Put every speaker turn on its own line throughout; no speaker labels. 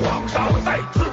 皇上在此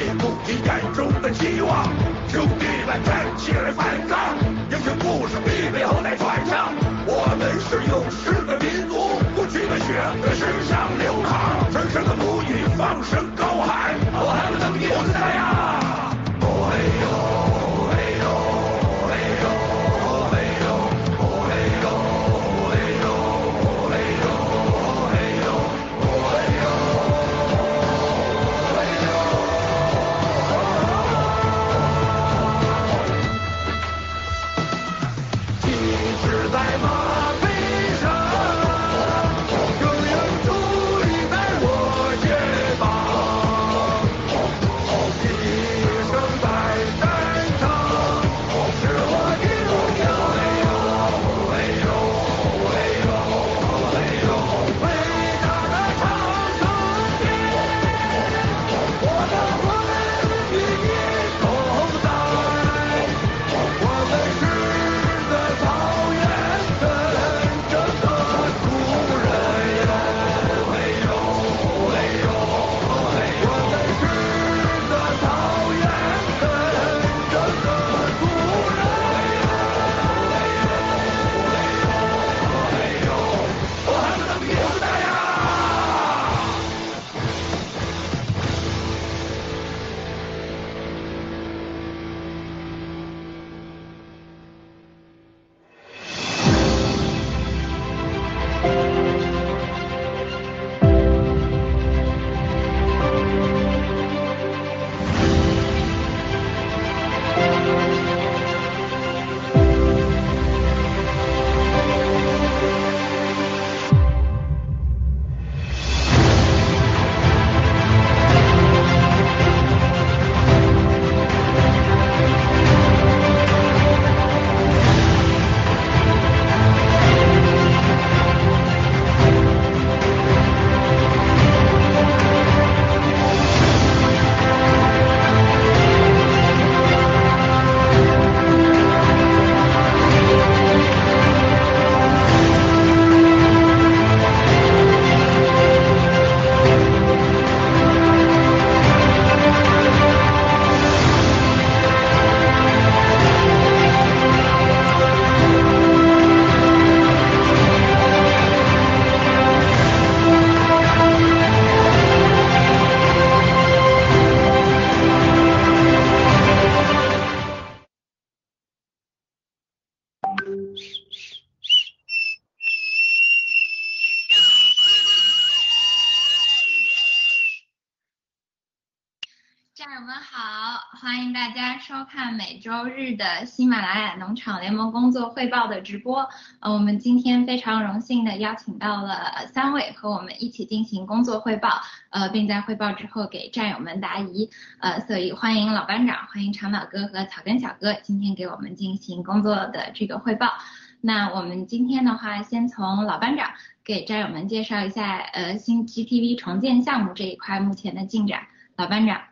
也不及眼中的期望兄弟们站起来反抗英雄故事必被后代传唱我们是勇士的民族不屈的血在身上流淌。神圣的母语放声
日的喜马拉雅农场联盟工作汇报的直播。呃，我们今天非常荣幸的邀请到了三位和我们一起进行工作汇报，呃，并在汇报之后给战友们答疑。呃，所以欢迎老班长，欢迎长岛哥和草根小哥今天给我们进行工作的这个汇报。那我们今天的话，先从老班长给战友们介绍一下，呃，新 GTV 重建项目这一块目前的进展。老班长。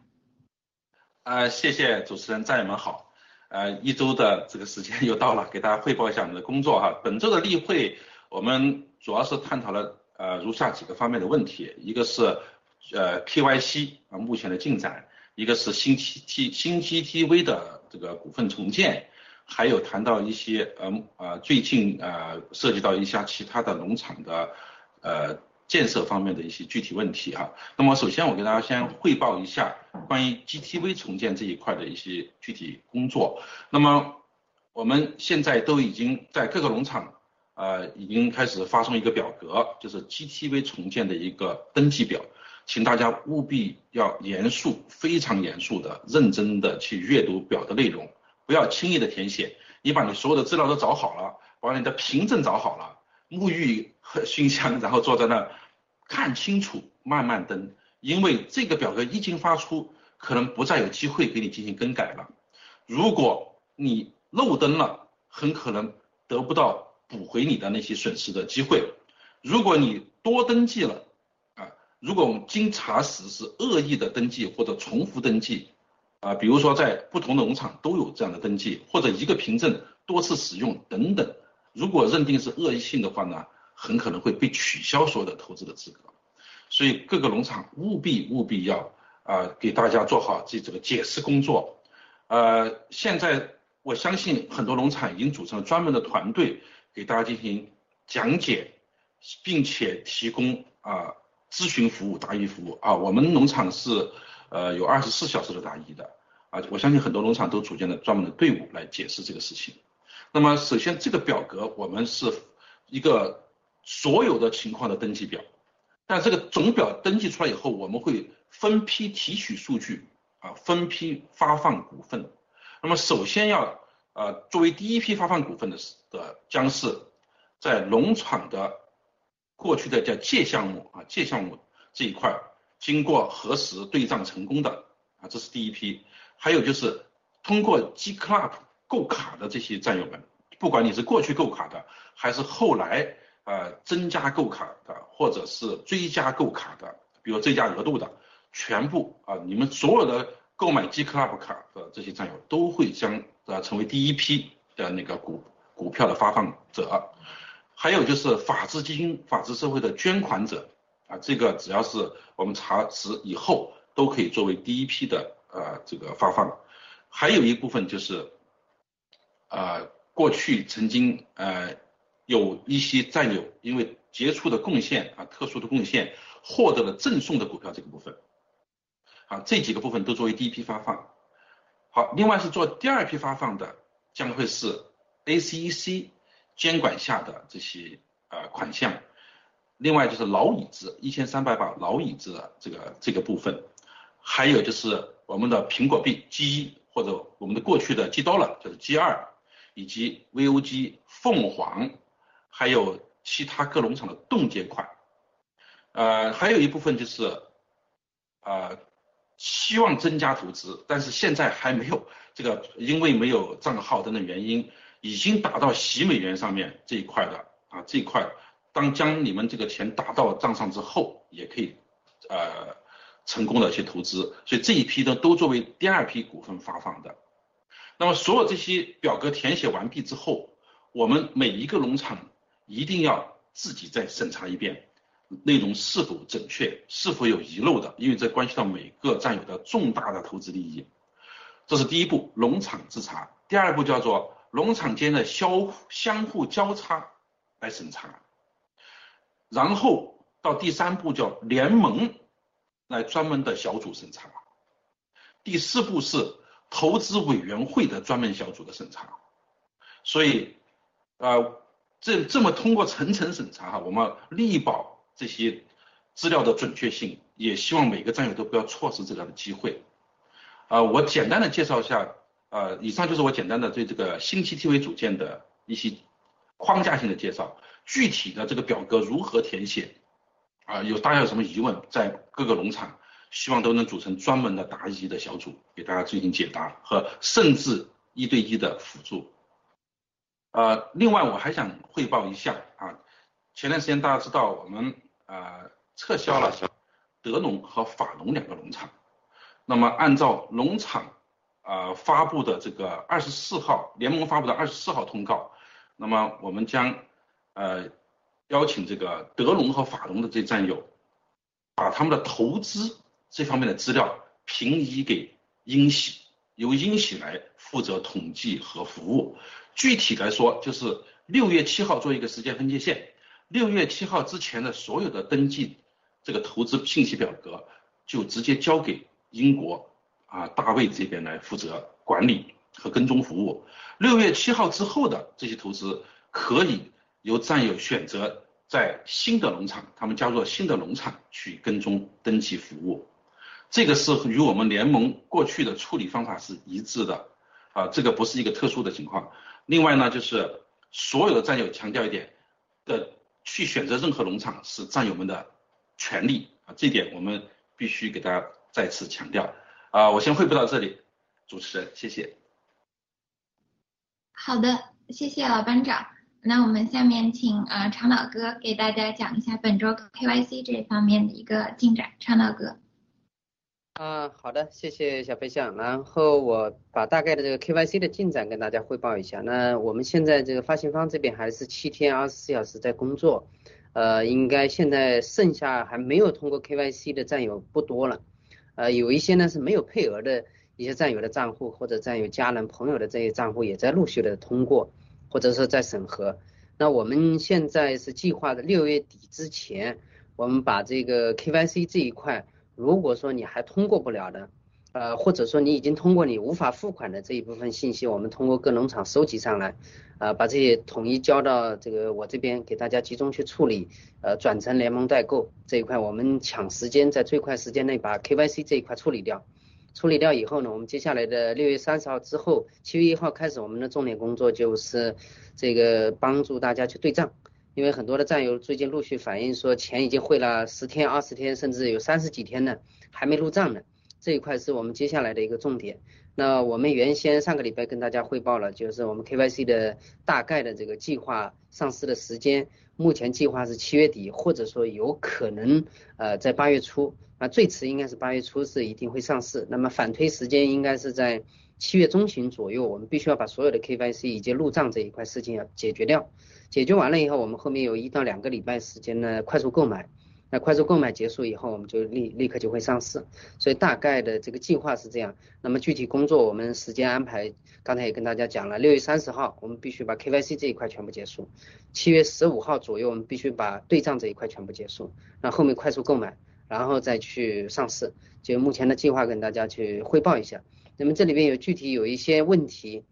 呃，谢谢主持人，战友们好。呃，一周的这个时间又到了，给大家汇报一下我们的工作哈。本周的例会，我们主要是探讨了呃如下几个方面的问题，一个是呃 KYC 啊目前的进展，一个是新 T 新 GTV 的这个股份重建，还有谈到一些呃呃最近呃涉及到一下其他的农场的呃。建设方面的一些具体问题哈，那么首先我给大家先汇报一下关于 GTV 重建这一块的一些具体工作。那么我们现在都已经在各个农场，呃，已经开始发送一个表格，就是 GTV 重建的一个登记表，请大家务必要严肃、非常严肃的、认真的去阅读表的内容，不要轻易的填写。你把你所有的资料都找好了，把你的凭证找好了。沐浴和熏香，然后坐在那看清楚，慢慢登，因为这个表格一经发出，可能不再有机会给你进行更改了。如果你漏登了，很可能得不到补回你的那些损失的机会。如果你多登记了，啊，如果我们经查实是恶意的登记或者重复登记，啊，比如说在不同的农场都有这样的登记，或者一个凭证多次使用等等。如果认定是恶意性的话呢，很可能会被取消所有的投资的资格，所以各个农场务必务必要啊给大家做好这这个解释工作。呃，现在我相信很多农场已经组成了专门的团队给大家进行讲解，并且提供啊咨询服务、答疑服务啊。我们农场是呃有二十四小时的答疑的啊，我相信很多农场都组建了专门的队伍来解释这个事情。那么首先这个表格我们是一个所有的情况的登记表，但这个总表登记出来以后，我们会分批提取数据啊，分批发放股份。那么首先要呃作为第一批发放股份的的将是在农场的过去的叫借项目啊借项目这一块经过核实对账成功的啊这是第一批，还有就是通过 G Club。购卡的这些战友们，不管你是过去购卡的，还是后来呃增加购卡的，或者是追加购卡的，比如追加额度的，全部啊，你们所有的购买 G Club 卡的这些战友都会将呃成为第一批的那个股股票的发放者。还有就是法治基金、法治社会的捐款者啊，这个只要是我们查实以后，都可以作为第一批的呃这个发放。还有一部分就是。呃，过去曾经呃有一些战友因为杰出的贡献啊，特殊的贡献获得了赠送的股票这个部分，啊，这几个部分都作为第一批发放。好，另外是做第二批发放的，将会是 ACEC 监管下的这些呃款项，另外就是老椅子一千三百把老椅子的这个这个部分，还有就是我们的苹果币 G 一或者我们的过去的 G Dollar 就是 G 二。以及 VOG 凤凰，还有其他各农场的冻结款，呃，还有一部分就是，呃，希望增加投资，但是现在还没有这个，因为没有账号等等原因，已经打到洗美元上面这一块的啊，这一块，当将你们这个钱打到账上之后，也可以呃成功的去投资，所以这一批呢都作为第二批股份发放的。那么所有这些表格填写完毕之后，我们每一个农场一定要自己再审查一遍，内容是否准确，是否有遗漏的，因为这关系到每个战友的重大的投资利益。这是第一步，农场自查。第二步叫做农场间的相相互交叉来审查，然后到第三步叫联盟来专门的小组审查。第四步是。投资委员会的专门小组的审查，所以，呃，这这么通过层层审查哈，我们力保这些资料的准确性，也希望每个战友都不要错失这样的机会。呃，我简单的介绍一下，呃，以上就是我简单的对这个新 TTV 组件的一些框架性的介绍，具体的这个表格如何填写，啊，有大家有什么疑问，在各个农场，希望都能组成专门的答疑的小组，给大家进行解答和甚至一对一的辅助。呃，另外我还想汇报一下啊，前段时间大家知道我们呃撤销了德农和法农两个农场，那么按照农场啊发布的这个二十四号联盟发布的二十四号通告，那么我们将呃邀请这个德农和法农的这战友，把他们的投资这方面的资料平移给英喜，由英喜来负责统计和服务。具体来说，就是六月七号做一个时间分界线，六月七号之前的所有的登记这个投资信息表格，就直接交给英国啊大卫这边来负责管理和跟踪服务。六月七号之后的这些投资，可以由战友选择在新的农场，他们加入新的农场去跟踪登记服务。这个是与我们联盟过去的处理方法是一致的啊，这个不是一个特殊的情况。另外呢，就是所有的战友强调一点的，去选择任何农场是战友们的权利啊，这点我们必须给大家再次强调啊。我先汇报到这里，主持人，谢谢。
好的，谢谢老班长。那我们下面请呃长老哥给大家讲一下本周 KYC 这方面的一个进展，长老哥。
啊，好的，谢谢小飞象。然后我把大概的这个 KYC 的进展跟大家汇报一下。那我们现在这个发行方这边还是七天二十四小时在工作，呃，应该现在剩下还没有通过 KYC 的战友不多了，呃，有一些呢是没有配额的一些战友的账户或者战友家人朋友的这些账户也在陆续的通过，或者说在审核。那我们现在是计划的六月底之前，我们把这个 KYC 这一块。如果说你还通过不了的，呃，或者说你已经通过你无法付款的这一部分信息，我们通过各农场收集上来，呃，把这些统一交到这个我这边给大家集中去处理，呃，转成联盟代购这一块，我们抢时间在最快时间内把 KYC 这一块处理掉，处理掉以后呢，我们接下来的六月三十号之后，七月一号开始，我们的重点工作就是这个帮助大家去对账。因为很多的战友最近陆续反映说，钱已经汇了十天、二十天，甚至有三十几天呢，还没入账呢。这一块是我们接下来的一个重点。那我们原先上个礼拜跟大家汇报了，就是我们 KYC 的大概的这个计划上市的时间，目前计划是七月底，或者说有可能呃在八月初，那最迟应该是八月初是一定会上市。那么反推时间应该是在七月中旬左右，我们必须要把所有的 KYC 以及入账这一块事情要解决掉。解决完了以后，我们后面有一到两个礼拜时间呢，快速购买。那快速购买结束以后，我们就立立刻就会上市。所以大概的这个计划是这样。那么具体工作我们时间安排，刚才也跟大家讲了，六月三十号我们必须把 KYC 这一块全部结束，七月十五号左右我们必须把对账这一块全部结束。那后面快速购买，然后再去上市。就目前的计划跟大家去汇报一下。那么这里边有具体有一些问题，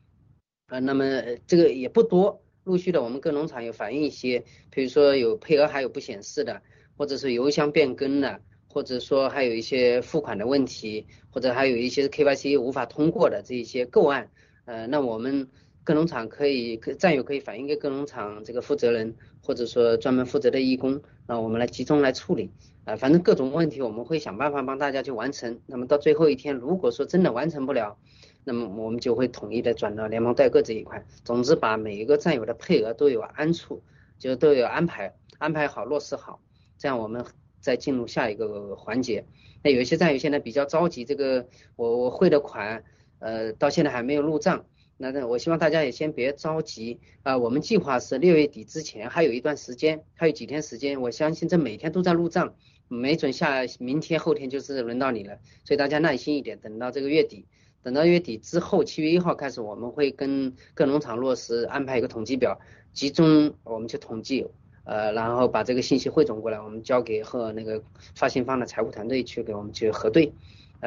呃，那么这个也不多。陆续的，我们各农场有反映一些，比如说有配额还有不显示的，或者是邮箱变更的，或者说还有一些付款的问题，或者还有一些 KYC 无法通过的这一些个案，呃，那我们各农场可以战友可以反映给各农场这个负责人，或者说专门负责的义工，那我们来集中来处理，啊，反正各种问题我们会想办法帮大家去完成。那么到最后一天，如果说真的完成不了，那么我们就会统一的转到联盟代购这一块，总之把每一个战友的配额都有安处，就都有安排，安排好落实好，这样我们再进入下一个环节。那有一些战友现在比较着急，这个我我汇的款，呃，到现在还没有入账，那那我希望大家也先别着急啊，我们计划是六月底之前还有一段时间，还有几天时间，我相信这每天都在入账，没准下明天后天就是轮到你了，所以大家耐心一点，等到这个月底。等到月底之后，七月一号开始，我们会跟各农场落实安排一个统计表，集中我们去统计，呃，然后把这个信息汇总过来，我们交给和那个发行方的财务团队去给我们去核对，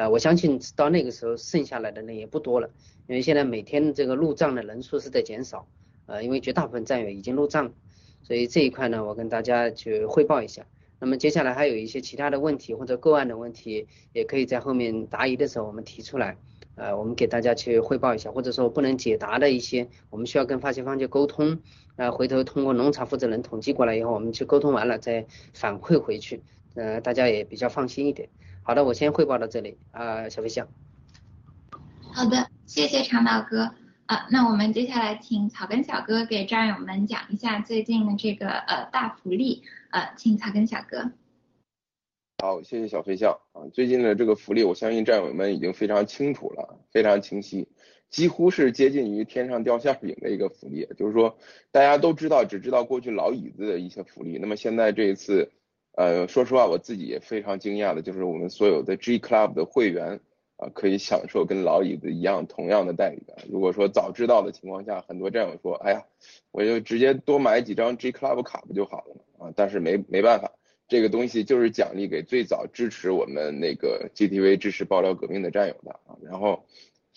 呃，我相信到那个时候剩下来的那也不多了，因为现在每天这个入账的人数是在减少，呃，因为绝大部分战友已经入账，所以这一块呢，我跟大家去汇报一下。那么接下来还有一些其他的问题或者个案的问题，也可以在后面答疑的时候我们提出来。呃，我们给大家去汇报一下，或者说不能解答的一些，我们需要跟发行方去沟通，呃，回头通过农场负责人统计过来以后，我们去沟通完了再反馈回去，呃，大家也比较放心一点。好的，我先汇报到这里啊，小飞象。
好的，谢谢长岛哥。啊，那我们接下来请草根小哥给战友们讲一下最近的这个呃大福利。呃，请草根小哥。
好，谢谢小飞象啊。最近的这个福利，我相信战友们已经非常清楚了，非常清晰，几乎是接近于天上掉馅饼的一个福利。就是说，大家都知道，只知道过去老椅子的一些福利。那么现在这一次，呃，说实话，我自己也非常惊讶的，就是我们所有的 G Club 的会员啊，可以享受跟老椅子一样同样的待遇。如果说早知道的情况下，很多战友说，哎呀，我就直接多买几张 G Club 卡不就好了吗？啊，但是没没办法。这个东西就是奖励给最早支持我们那个 GTV 支持爆料革命的战友的啊。然后，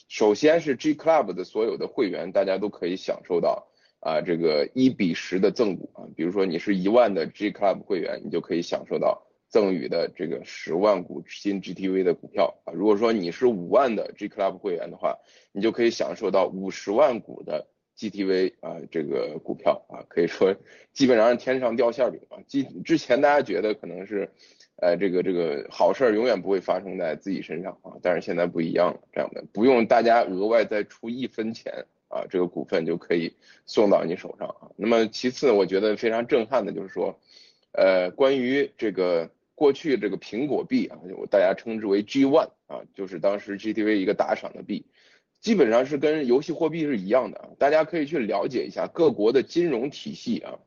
首先是 G Club 的所有的会员，大家都可以享受到啊这个一比十的赠股啊。比如说你是一万的 G Club 会员，你就可以享受到赠予的这个十万股新 GTV 的股票啊。如果说你是五万的 G Club 会员的话，你就可以享受到五十万股的。GTV 啊，这个股票啊，可以说基本上天上掉馅饼啊。之之前大家觉得可能是，呃，这个这个好事儿永远不会发生在自己身上啊，但是现在不一样了，这样的不用大家额外再出一分钱啊，这个股份就可以送到你手上啊。那么其次，我觉得非常震撼的就是说，呃，关于这个过去这个苹果币啊，我大家称之为 G One 啊，就是当时 GTV 一个打赏的币。基本上是跟游戏货币是一样的啊，大家可以去了解一下各国的金融体系啊，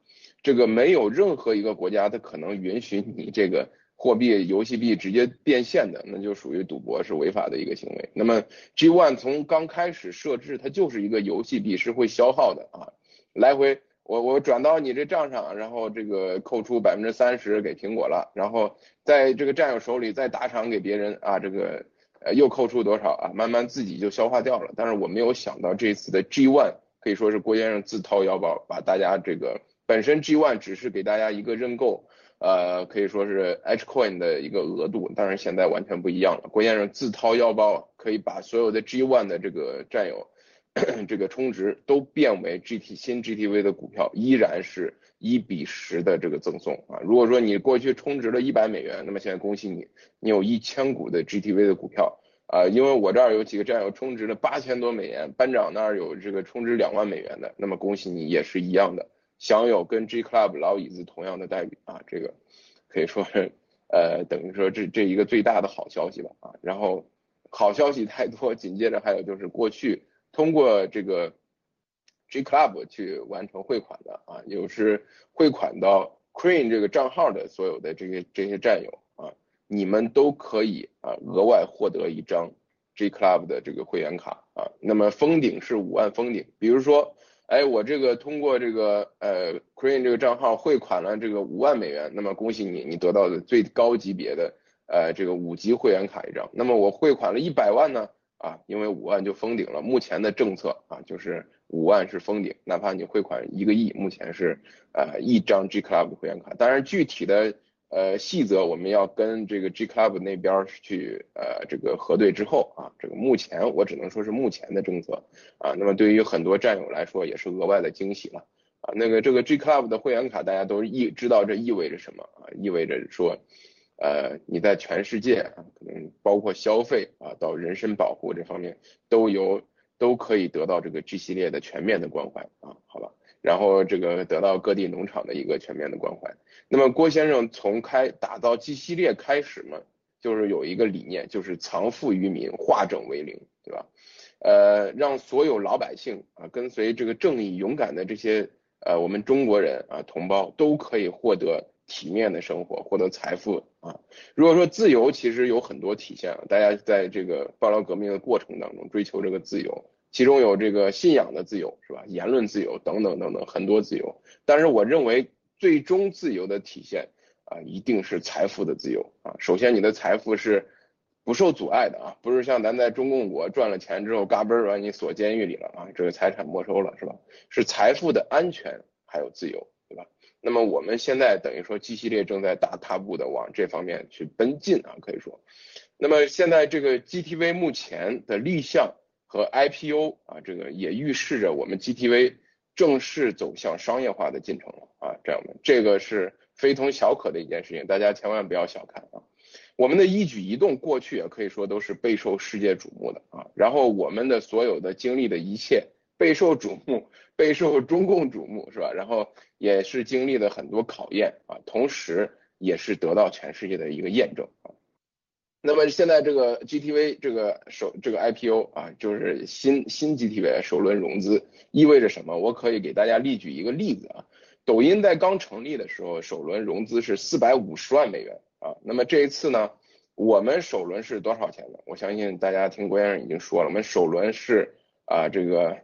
这个没有任何一个国家它可能允许你这个货币游戏币直接变现的，那就属于赌博是违法的一个行为。那么 G One 从刚开始设置它就是一个游戏币，是会消耗的啊，来回我我转到你这账上，然后这个扣除百分之三十给苹果了，然后在这个战友手里再打赏给别人啊，这个。呃，又扣除多少啊？慢慢自己就消化掉了。但是我没有想到这次的 G One 可以说是郭先生自掏腰包，把大家这个本身 G One 只是给大家一个认购，呃，可以说是 H Coin 的一个额度，但是现在完全不一样了。郭先生自掏腰包，可以把所有的 G One 的这个战友，这个充值都变为 GT 新 GTV 的股票，依然是。一比十的这个赠送啊，如果说你过去充值了一百美元，那么现在恭喜你，你有一千股的 GTV 的股票啊，因为我这儿有几个战友充值了八千多美元，班长那儿有这个充值两万美元的，那么恭喜你也是一样的，享有跟 G Club 老椅子同样的待遇啊，这个可以说是呃等于说这这一个最大的好消息吧啊，然后好消息太多，紧接着还有就是过去通过这个。G Club 去完成汇款的啊，有是汇款到 Queen 这个账号的所有的这些这些战友啊，你们都可以啊额外获得一张 G Club 的这个会员卡啊。那么封顶是五万封顶，比如说，哎，我这个通过这个呃 c r e a n 这个账号汇款了这个五万美元，那么恭喜你，你得到的最高级别的呃这个五级会员卡一张。那么我汇款了一百万呢啊，因为五万就封顶了。目前的政策啊就是。五万是封顶，哪怕你汇款一个亿，目前是呃一张 G Club 会员卡。当然具体的呃细则我们要跟这个 G Club 那边去呃这个核对之后啊，这个目前我只能说是目前的政策啊。那么对于很多战友来说也是额外的惊喜了啊。那个这个 G Club 的会员卡大家都意知道这意味着什么啊？意味着说呃你在全世界啊，可能包括消费啊到人身保护这方面都有。都可以得到这个 G 系列的全面的关怀啊，好吧，然后这个得到各地农场的一个全面的关怀。那么郭先生从开打造 G 系列开始嘛，就是有一个理念，就是藏富于民，化整为零，对吧？呃，让所有老百姓啊，跟随这个正义勇敢的这些呃我们中国人啊同胞都可以获得体面的生活，获得财富啊。如果说自由，其实有很多体现，大家在这个爆料革命的过程当中追求这个自由。其中有这个信仰的自由，是吧？言论自由等等等等，很多自由。但是我认为，最终自由的体现啊，一定是财富的自由啊。首先，你的财富是不受阻碍的啊，不是像咱在中共国赚了钱之后，嘎嘣儿把你锁监狱里了啊，这个财产没收了，是吧？是财富的安全还有自由，对吧？那么我们现在等于说 G 系列正在大踏步的往这方面去奔进啊，可以说。那么现在这个 GTV 目前的立项和 IPO 啊，这个也预示着我们 GTV 正式走向商业化的进程了啊，这样的，这个是非同小可的一件事情，大家千万不要小看啊。我们的一举一动过去也可以说都是备受世界瞩目的啊，然后我们的所有的经历的一切备受瞩目，备受中共瞩目是吧？然后也是经历了很多考验啊，同时也是得到全世界的一个验证啊。那么现在这个 GTV 这个首这个 IPO 啊，就是新新 GTV 首轮融资，意味着什么？我可以给大家例举一个例子啊，抖音在刚成立的时候，首轮融资是四百五十万美元。啊，那么这一次呢，我们首轮是多少钱呢？我相信大家听郭先生已经说了，我们首轮是啊这个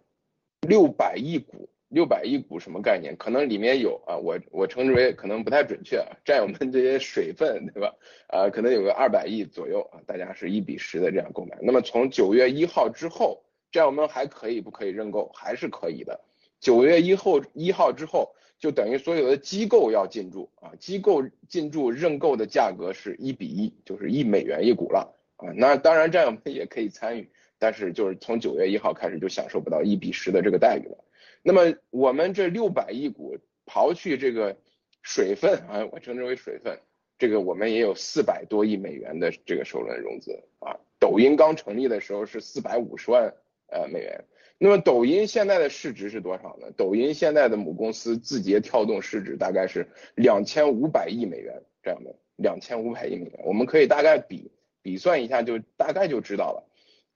六百亿股，六百亿股什么概念？可能里面有啊，我我称之为可能不太准确，占有们这些水分，对吧？啊，可能有个二百亿左右啊，大家是一比十的这样购买。那么从九月一号之后，这样我们还可以不可以认购？还是可以的。九月一号一号之后。就等于所有的机构要进驻啊，机构进驻认购的价格是一比一，就是一美元一股了啊。那当然战友们也可以参与，但是就是从九月一号开始就享受不到一比十的这个待遇了。那么我们这六百亿股刨去这个水分啊，我称之为水分，这个我们也有四百多亿美元的这个首轮融资啊。抖音刚成立的时候是四百五十万呃美元。那么抖音现在的市值是多少呢？抖音现在的母公司字节跳动市值大概是两千五百亿美元这样的，两千五百亿美元，我们可以大概比比算一下，就大概就知道了。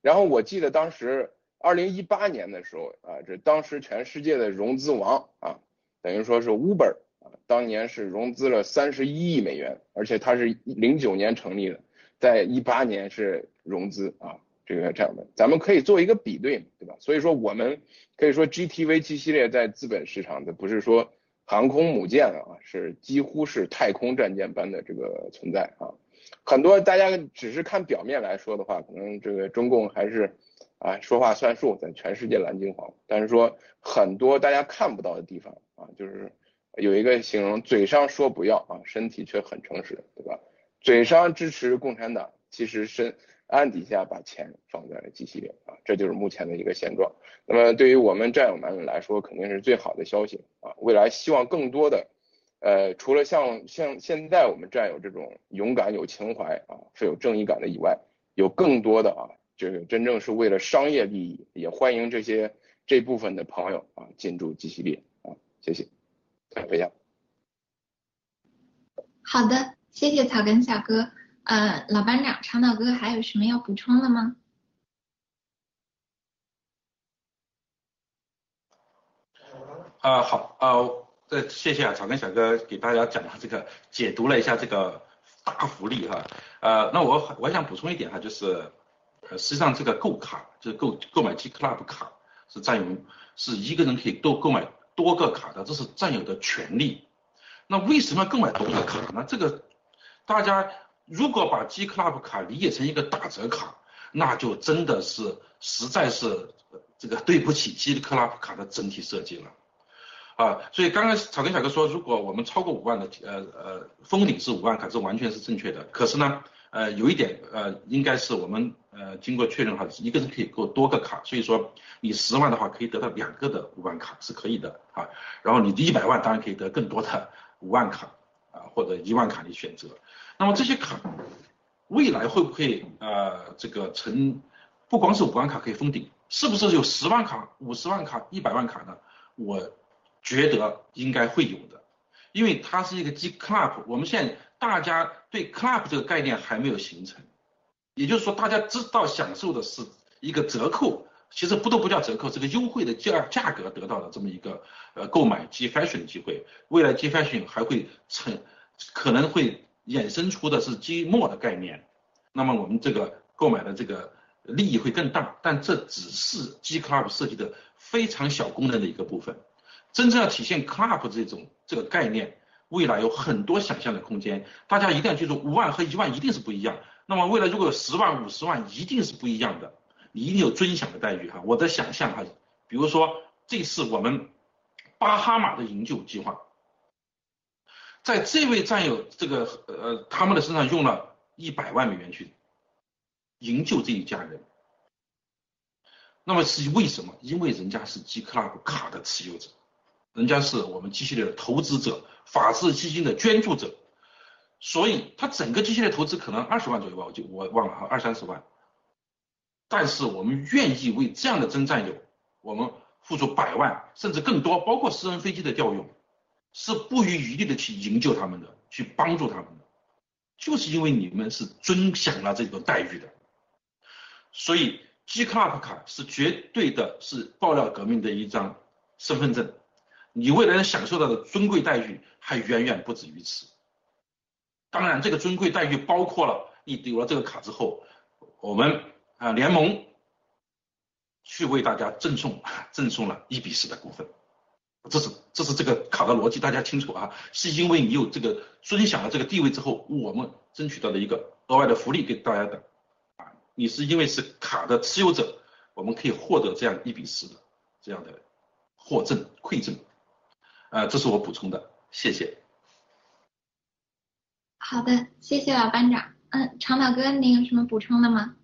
然后我记得当时二零一八年的时候啊，这当时全世界的融资王啊，等于说是 Uber 啊，当年是融资了三十一亿美元，而且它是零九年成立的，在一八年是融资啊。这个这样的，咱们可以做一个比对，对吧？所以说我们可以说 GTV 七系列在资本市场的不是说航空母舰啊，是几乎是太空战舰般的这个存在啊。很多大家只是看表面来说的话，可能这个中共还是啊说话算数，在全世界蓝金黄。但是说很多大家看不到的地方啊，就是有一个形容，嘴上说不要啊，身体却很诚实，对吧？嘴上支持共产党，其实身。暗底下把钱放在了机器里啊，这就是目前的一个现状。那么对于我们战友们来说，肯定是最好的消息啊。未来希望更多的，呃，除了像像现在我们战友这种勇敢有情怀啊、富有正义感的以外，有更多的啊，这个真正是为了商业利益，也欢迎这些这部分的朋友啊进驻 G 系列啊。谢谢，飞翔。
好的，谢谢草根小哥。呃，老班长，长岛哥还有什么要补充的吗？
啊，好，呃，这谢谢啊，草根小哥给大家讲了这个，解读了一下这个大福利哈，呃，那我我想补充一点哈，就是，呃，实际上这个购卡就是购购买 G Club 卡是占有是一个人可以多购买多个卡的，这是占有的权利。那为什么要购买多个卡呢？这个大家。如果把 G Club 卡理解成一个打折卡，那就真的是实在是这个对不起 G Club 卡的整体设计了啊！所以刚刚草根小哥说，如果我们超过五万的呃呃封顶是五万卡，这完全是正确的。可是呢，呃有一点呃应该是我们呃经过确认哈，一个人可以购多个卡，所以说你十万的话可以得到两个的五万卡是可以的啊。然后你一百万当然可以得更多的五万卡啊或者一万卡你选择。那么这些卡未来会不会呃这个成不光是五万卡可以封顶，是不是有十万卡、五十万卡、一百万卡呢？我觉得应该会有的，因为它是一个 G Club，我们现在大家对 Club 这个概念还没有形成，也就是说大家知道享受的是一个折扣，其实不都不叫折扣，这个优惠的价价格得到的这么一个呃购买 G Fashion 的机会，未来 G Fashion 还会成可能会。衍生出的是积末的概念，那么我们这个购买的这个利益会更大，但这只是 G Club 设计的非常小功能的一个部分，真正要体现 Club 这种这个概念，未来有很多想象的空间。大家一定要记住，五万和一万一定是不一样。那么未来如果有十万、五十万，一定是不一样的，你一定有尊享的待遇哈。我的想象哈，比如说这次我们巴哈马的营救计划。在这位战友这个呃他们的身上用了一百万美元去营救这一家人。那么是为什么？因为人家是 G Club 卡的持有者，人家是我们 G 系列的投资者，法治基金的捐助者，所以他整个 G 系列投资可能二十万左右吧，我就我忘了哈，二三十万。但是我们愿意为这样的真战友，我们付出百万甚至更多，包括私人飞机的调用，是不遗余力的去营救他们的，去帮助他们的，就是因为你们是尊享了这个待遇的，所以 G Club 卡是绝对的是爆料革命的一张身份证，你未来能享受到的尊贵待遇还远远不止于此。当然，这个尊贵待遇包括了你有了这个卡之后，我们。啊，联盟去为大家赠送赠送了一比十的股份，这是这是这个卡的逻辑，大家清楚啊？是因为你有这个尊享了这个地位之后，我们争取到的一个额外的福利给大家的啊，你是因为是卡的持有者，我们可以获得这样一比十的这样的获赠馈赠，啊，这是我补充的，谢谢。
好的，谢谢老班长。嗯，长岛哥，你有什么补充的吗？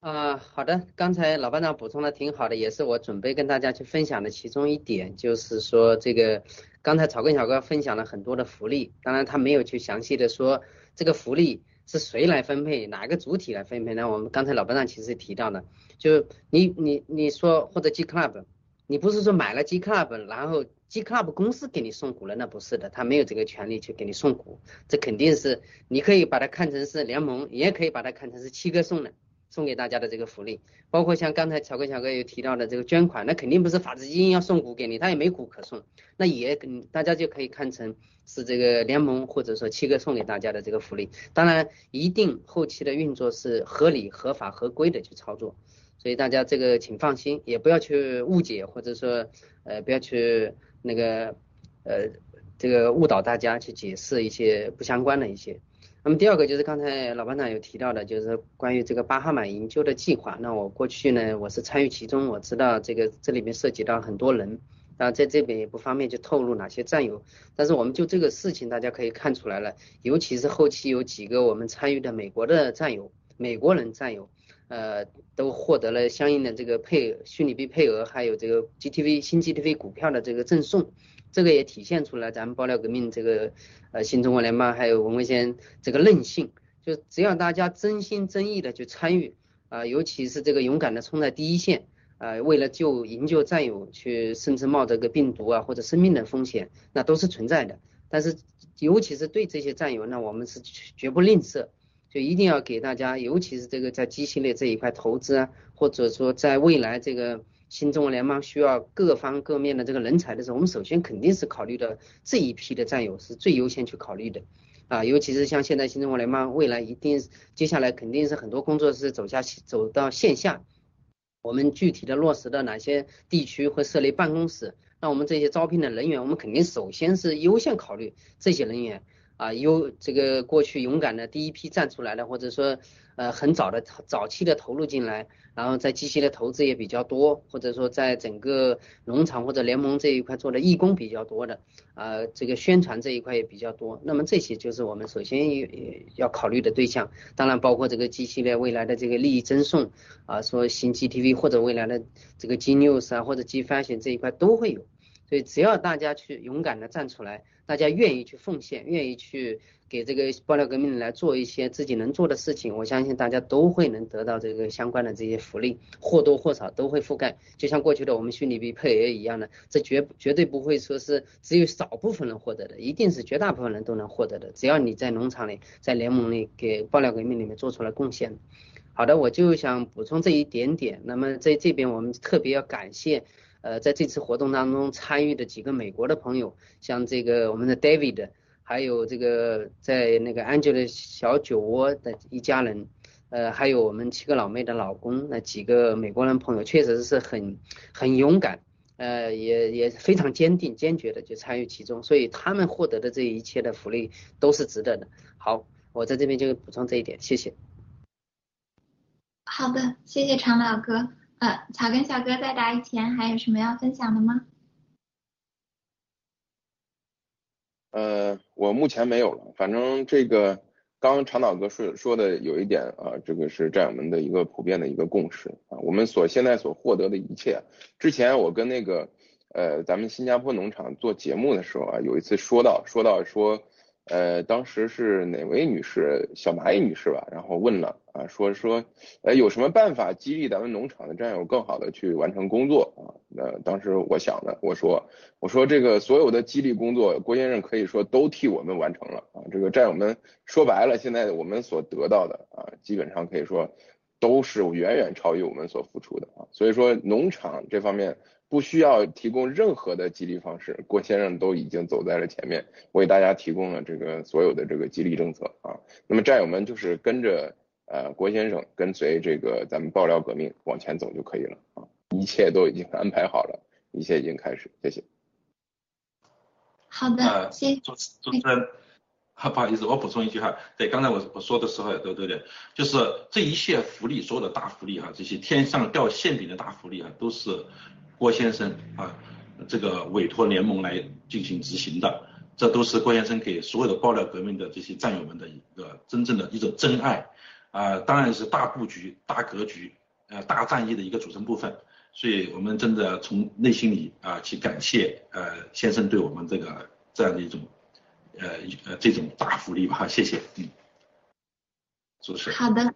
啊，好的，刚才老班长补充的挺好的，也是我准备跟大家去分享的其中一点，就是说这个刚才草根小哥分享了很多的福利，当然他没有去详细的说这个福利是谁来分配，哪个主体来分配呢？我们刚才老班长其实提到的，就你你你说或者 G Club，你不是说买了 G Club，然后 G Club 公司给你送股了，那不是的，他没有这个权利去给你送股，这肯定是你可以把它看成是联盟，也可以把它看成是七哥送的。送给大家的这个福利，包括像刚才巧哥小哥有提到的这个捐款，那肯定不是法治基金要送股给你，他也没股可送，那也大家就可以看成是这个联盟或者说七哥送给大家的这个福利。当然，一定后期的运作是合理、合法、合规的去操作，所以大家这个请放心，也不要去误解或者说呃不要去那个呃这个误导大家去解释一些不相关的一些。那么第二个就是刚才老班长有提到的，就是关于这个巴哈马营救的计划。那我过去呢，我是参与其中，我知道这个这里面涉及到很多人，啊，在这边也不方便去透露哪些战友。但是我们就这个事情，大家可以看出来了，尤其是后期有几个我们参与的美国的战友，美国人战友，呃，都获得了相应的这个配虚拟币配额，还有这个 GTV 新 GTV 股票的这个赠送。这个也体现出来咱们爆料革命这个呃新中国联邦还有文文先这个韧性，就只要大家真心真意的去参与啊，尤其是这个勇敢的冲在第一线啊，为了救营救战友去，甚至冒这个病毒啊或者生命的风险，那都是存在的。但是尤其是对这些战友，那我们是绝不吝啬，就一定要给大家，尤其是这个在机系列这一块投资啊，或者说在未来这个。新中国联邦需要各方各面的这个人才的时候，我们首先肯定是考虑的这一批的战友是最优先去考虑的，啊，尤其是像现在新中国联邦未来一定接下来肯定是很多工作是走下走到线下，我们具体的落实到哪些地区会设立办公室，那我们这些招聘的人员，我们肯定首先是优先考虑这些人员。啊，有这个过去勇敢的第一批站出来的，或者说呃很早的早期的投入进来，然后在机器的投资也比较多，或者说在整个农场或者联盟这一块做的义工比较多的，啊这个宣传这一块也比较多，那么这些就是我们首先要考虑的对象，当然包括这个机器的未来的这个利益赠送，啊说新 GTV 或者未来的这个 G News 啊或者 G Fashion 这一块都会有。所以只要大家去勇敢的站出来，大家愿意去奉献，愿意去给这个爆料革命来做一些自己能做的事情，我相信大家都会能得到这个相关的这些福利，或多或少都会覆盖。就像过去的我们虚拟币配额一样的，这绝绝对不会说是只有少部分人获得的，一定是绝大部分人都能获得的。只要你在农场里，在联盟里给爆料革命里面做出了贡献。好的，我就想补充这一点点。那么在这边我们特别要感谢。呃，在这次活动当中参与的几个美国的朋友，像这个我们的 David，还有这个在那个 Angela 小酒窝的一家人，呃，还有我们七个老妹的老公，那几个美国人朋友确实是很很勇敢，呃，也也非常坚定坚决的就参与其中，所以他们获得的这一切的福利都是值得的。好，我在这边就补充这一点，谢谢。
好的，谢谢常老哥。呃，草根小哥在答疑前还有什么要分享的吗？
呃，我目前没有了，反正这个刚刚长岛哥说说的有一点啊，这个是战友们的一个普遍的一个共识啊，我们所现在所获得的一切，之前我跟那个呃咱们新加坡农场做节目的时候啊，有一次说到说到说。呃，当时是哪位女士，小蚂蚁女士吧，然后问了啊，说说，呃，有什么办法激励咱们农场的战友更好的去完成工作啊？那当时我想的，我说，我说这个所有的激励工作，郭先生可以说都替我们完成了啊。这个战友们说白了，现在我们所得到的啊，基本上可以说都是远远超于我们所付出的啊。所以说农场这方面。不需要提供任何的激励方式，郭先生都已经走在了前面，为大家提供了这个所有的这个激励政策啊。那么战友们就是跟着呃郭先生，跟随这个咱们爆料革命往前走就可以了啊。一切都已经安排好了，一切已经开始，谢谢。
好的，谢
主主持人，不好意思，我补充一句哈，对，刚才我我说的时候对对对，就是这一切福利，所有的大福利哈，这些天上掉馅饼的大福利啊，都是。郭先生啊，这个委托联盟来进行执行的，这都是郭先生给所有的爆料革命的这些战友们的一个真正的一种真爱啊，当然是大布局、大格局、呃大战役的一个组成部分，所以我们真的从内心里啊去感谢呃先生对我们这个这样的一种呃呃这种大福利吧，谢谢，嗯，主持人。
好的。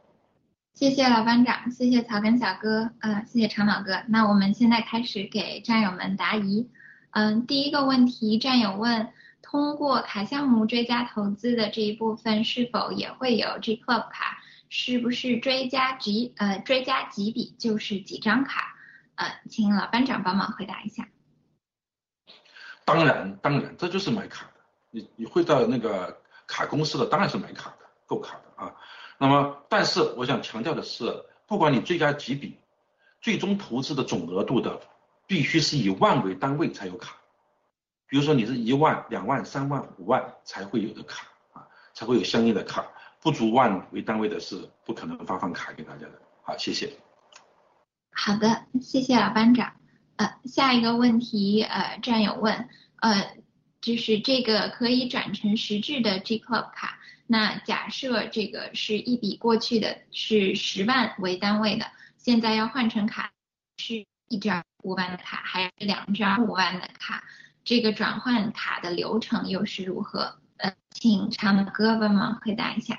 谢谢老班长，谢谢草根小哥，呃，谢谢长脑哥。那我们现在开始给战友们答疑。嗯，第一个问题，战友问，通过卡项目追加投资的这一部分是否也会有 G Club 卡？是不是追加几呃追加几笔就是几张卡？呃，请老班长帮忙回答一下。
当然，当然，这就是买卡的。你你会到那个卡公司的，当然是买卡的，购卡的啊。那么，但是我想强调的是，不管你追加几笔，最终投资的总额度的，必须是以万为单位才有卡。比如说你是一万、两万、三万、五万才会有的卡啊，才会有相应的卡，不足万为单位的是不可能发放卡给大家的。好，谢谢。
好的，谢谢老班长。呃，下一个问题，呃，战友问，呃，就是这个可以转成实质的 G Club 卡。那假设这个是一笔过去的是十万为单位的，现在要换成卡是一张五万的卡还是两张五万的卡？这个转换卡的流程又是如何？呃，请长哥帮忙回答一下。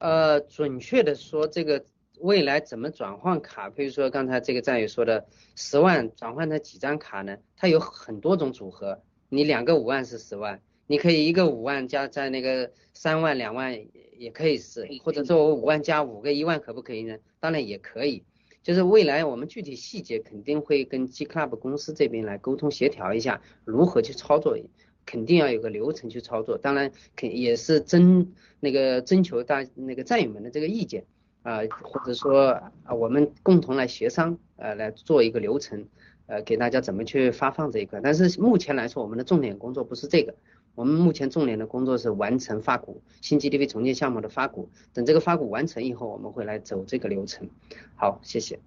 呃，准确的说，这个未来怎么转换卡？比如说刚才这个战友说的十万转换成几张卡呢？它有很多种组合，你两个五万是十万。你可以一个五万加在那个三万两万也可以是，或者说我五万加五个一万可不可以呢？当然也可以，就是未来我们具体细节肯定会跟 G Club 公司这边来沟通协调一下，如何去操作，肯定要有个流程去操作。当然肯也是征那个征求大那个战友们的这个意见啊，或者说啊我们共同来协商呃来做一个流程，呃给大家怎么去发放这一块。但是目前来说，我们的重点工作不是这个。我们目前重点的工作是完成发股新 g d v 重建项目的发股，等这个发股完成以后，我们会来走这个流程。好，谢谢。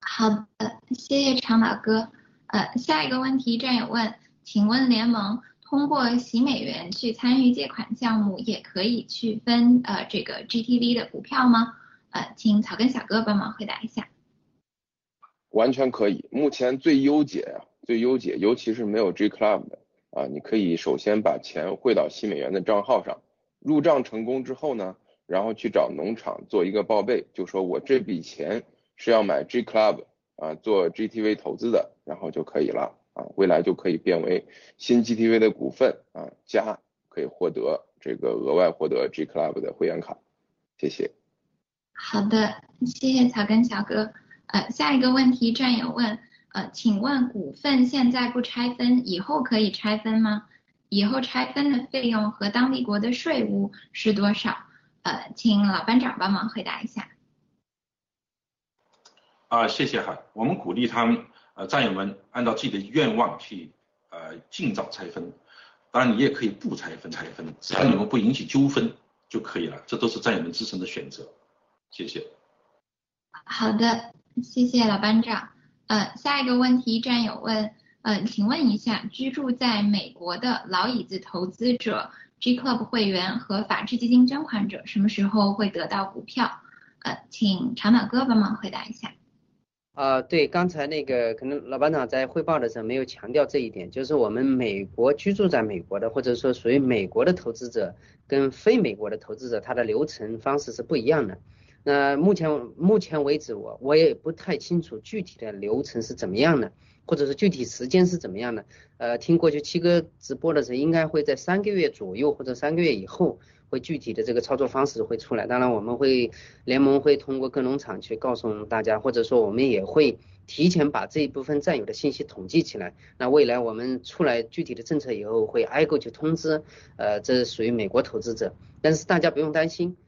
好的，谢谢长马哥。呃，下一个问题，战友问，请问联盟通过洗美元去参与借款项目，也可以去分呃这个 GTV 的股票吗？呃，请草根小哥帮忙回答一下。
完全可以，目前最优解啊，最优解，尤其是没有 G Club 的。啊，你可以首先把钱汇到新美元的账号上，入账成功之后呢，然后去找农场做一个报备，就说我这笔钱是要买 G Club 啊，做 GTV 投资的，然后就可以了啊，未来就可以变为新 GTV 的股份啊，加可以获得这个额外获得 G Club 的会员卡，谢谢。
好的，谢谢草根小哥。呃，下一个问题，战友问。呃，请问股份现在不拆分，以后可以拆分吗？以后拆分的费用和当地国的税务是多少？呃，请老班长帮忙回答一下。
啊，谢谢哈，我们鼓励他们呃战友们按照自己的愿望去呃尽早拆分，当然你也可以不拆分拆分，只要你们不引起纠纷就可以了，这都是战友们自身的选择。谢谢。
好的，谢谢老班长。呃，下一个问题，战友问，呃，请问一下，居住在美国的老椅子投资者、G Club 会员和法治基金捐款者什么时候会得到股票？呃，请长岛哥帮忙回答一下。
啊，对，刚才那个可能老班长在汇报的时候没有强调这一点，就是我们美国居住在美国的，或者说属于美国的投资者跟非美国的投资者，他的流程方式是不一样的。那目前目前为止，我我也不太清楚具体的流程是怎么样的，或者是具体时间是怎么样的。呃，听过去七哥直播的时候，应该会在三个月左右或者三个月以后。会具体的这个操作方式会出来，当然我们会联盟会通过各农场去告诉大家，或者说我们也会提前把这一部分占有的信息统计起来。那未来我们出来具体的政策以后，会挨个去通知。呃，这属于美国投资者，但是大家不用担心，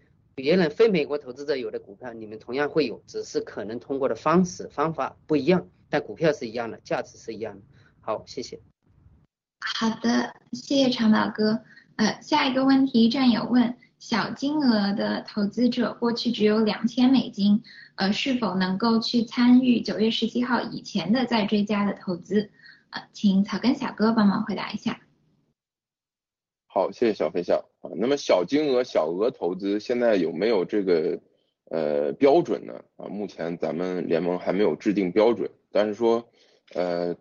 别人非美国投资者有的股票你们同样会有，只是可能通过的方式方法不一样，但股票是一样的，价值是一样的。好，谢谢。
好的，谢谢长岛哥。呃，下一个问题，战友问：小金额的投资者过去只有两千美金，呃，是否能够去参与九月十七号以前的再追加的投资？呃，请草根小哥帮忙回答一下。
好，谢谢小飞象啊。那么小金额、小额投资现在有没有这个呃标准呢？啊，目前咱们联盟还没有制定标准，但是说呃。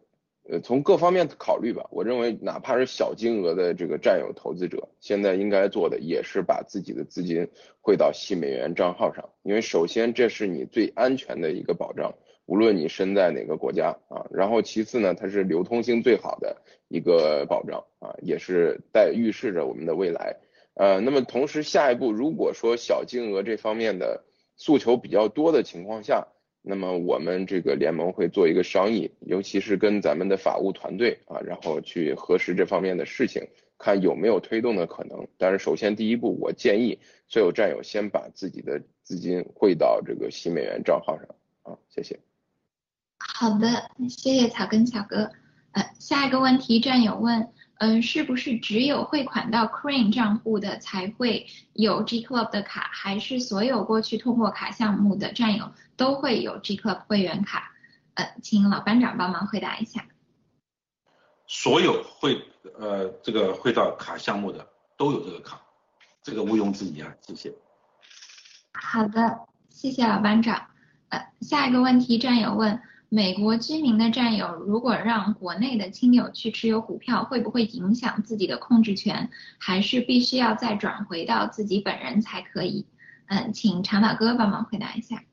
呃，从各方面考虑吧，我认为哪怕是小金额的这个占有投资者，现在应该做的也是把自己的资金汇到新美元账号上，因为首先这是你最安全的一个保障，无论你身在哪个国家啊。然后其次呢，它是流通性最好的一个保障啊，也是在预示着我们的未来。呃，那么同时下一步，如果说小金额这方面的诉求比较多的情况下，那么我们这个联盟会做一个商议，尤其是跟咱们的法务团队啊，然后去核实这方面的事情，看有没有推动的可能。但是首先第一步，我建议所有战友先把自己的资金汇到这个新美元账号上啊，谢谢。
好的，谢谢草根小哥。呃，下一个问题，战友问。嗯，是不是只有汇款到 Crane 账户的才会有 G Club 的卡，还是所有过去通过卡项目的战友都会有 G Club 会员卡？呃，请老班长帮忙回答一下。
所有会呃这个汇到卡项目的都有这个卡，这个毋庸置疑啊，谢谢。
好的，谢谢老班长。呃，下一个问题，战友问。美国居民的占有，如果让国内的亲友去持有股票，会不会影响自己的控制权？还是必须要再转回到自己本人才可以？嗯，请长岛哥帮忙回答一下。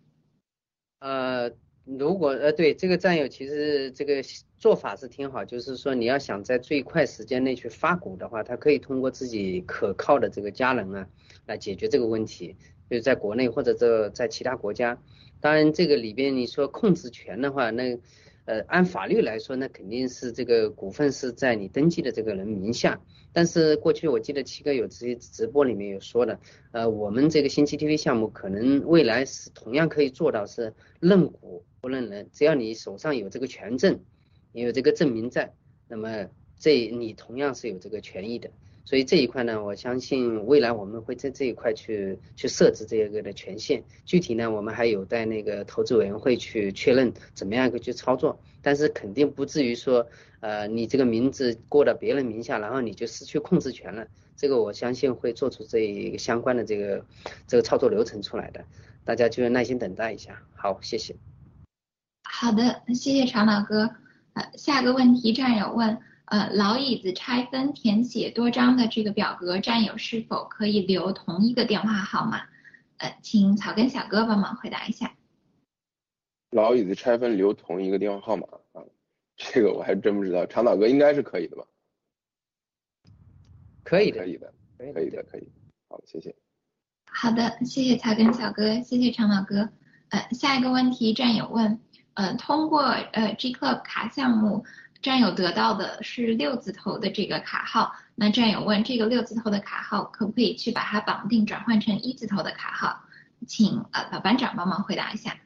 呃，如果呃对这个战友，其实这个做法是挺好，就是说你要想在最快时间内去发股的话，他可以通过自己可靠的这个家人啊来解决这个问题，就是在国内或者这在其他国家。当然，这个里边你说控制权的话，那呃按法律来说，那肯定是这个股份是在你登记的这个人名下。但是过去我记得七哥有直直播里面有说的，呃，我们这个新 GTV 项目可能未来是同样可以做到是认股不认人，只要你手上有这个权证，也有这个证明在，那么这你同样是有这个权益的。所以这一块呢，我相信未来我们会在这一块去去设置这个的权限。具体呢，我们还有待那个投资委员会去确认怎么样一个去操作。但是肯定不至于说，呃，你这个名字过到别人名下，然后你就失去控制权了。这个我相信会做出这一个相关的这个这个操作流程出来的。大家就耐心等待一下。好，谢谢。
好的，谢谢长岛哥。呃，下个问题战友问。呃，老椅子拆分填写多张的这个表格，战友是否可以留同一个电话号码？呃，请草根小哥帮忙回答一下。
老椅子拆分留同一个电话号码啊，这个我还真不知道。长岛哥应该是可以的吧？
可以的，
可以的，可以的，可以。好，谢谢。
好的，谢谢草根小哥，谢谢长岛哥。呃，下一个问题，战友问，呃，通过呃 G Club 卡项目。战友得到的是六字头的这个卡号，那战友问这个六字头的卡号可不可以去把它绑定转换成一字头的卡号？请呃老班长帮忙回答一下。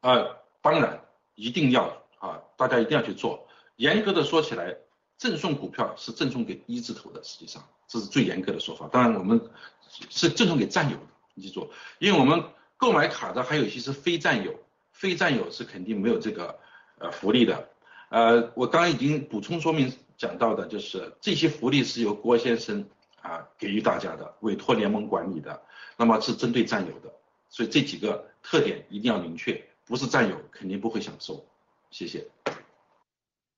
呃，当然一定要啊，大家一定要去做。严格的说起来，赠送股票是赠送给一字头的，实际上这是最严格的说法。当然我们是赠送给战友的，你记住，因为我们购买卡的还有一些是非战友，非战友是肯定没有这个呃福利的。呃，我刚刚已经补充说明讲到的，就是这些福利是由郭先生啊给予大家的，委托联盟管理的，那么是针对战友的，所以这几个特点一定要明确，不是战友肯定不会享受。谢谢。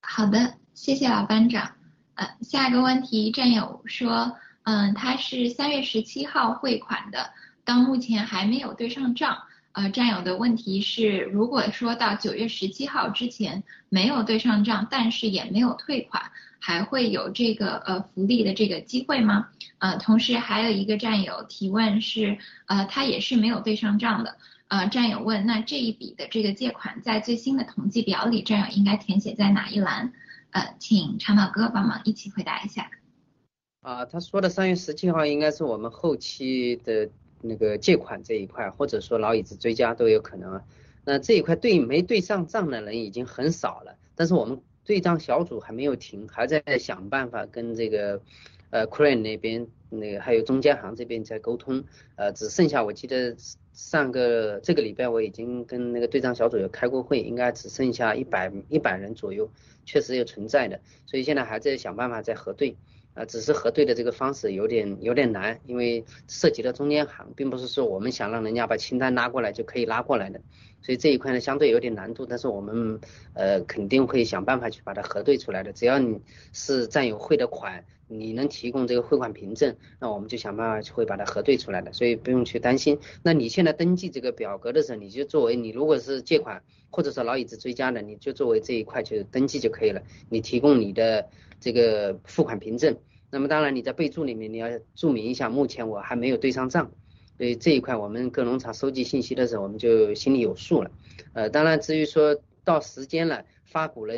好的，谢谢老班长。呃，下一个问题，战友说，嗯，他是三月十七号汇款的，到目前还没有对上账。呃，战友的问题是，如果说到九月十七号之前没有对上账，但是也没有退款，还会有这个呃福利的这个机会吗？呃，同时还有一个战友提问是，呃，他也是没有对上账的。呃，战友问，那这一笔的这个借款在最新的统计表里，战友应该填写在哪一栏？呃，请长岛哥帮忙一起回答一下。
啊，他说的三月十七号应该是我们后期的。那个借款这一块，或者说老椅子追加都有可能啊。那这一块对没对上账的人已经很少了，但是我们对账小组还没有停，还在想办法跟这个呃 Crane 那边那个还有中间行这边在沟通。呃，只剩下我记得上个这个礼拜我已经跟那个对账小组有开过会，应该只剩下一百一百人左右，确实有存在的，所以现在还在想办法在核对。啊，只是核对的这个方式有点有点难，因为涉及到中间行，并不是说我们想让人家把清单拉过来就可以拉过来的，所以这一块呢相对有点难度，但是我们呃肯定会想办法去把它核对出来的。只要你是占有汇的款，你能提供这个汇款凭证，那我们就想办法会把它核对出来的，所以不用去担心。那你现在登记这个表格的时候，你就作为你如果是借款或者是老椅子追加的，你就作为这一块去登记就可以了，你提供你的。这个付款凭证，那么当然你在备注里面你要注明一下，目前我还没有对上账，所以这一块我们各农场收集信息的时候，我们就心里有数了。呃，当然至于说到时间了发股了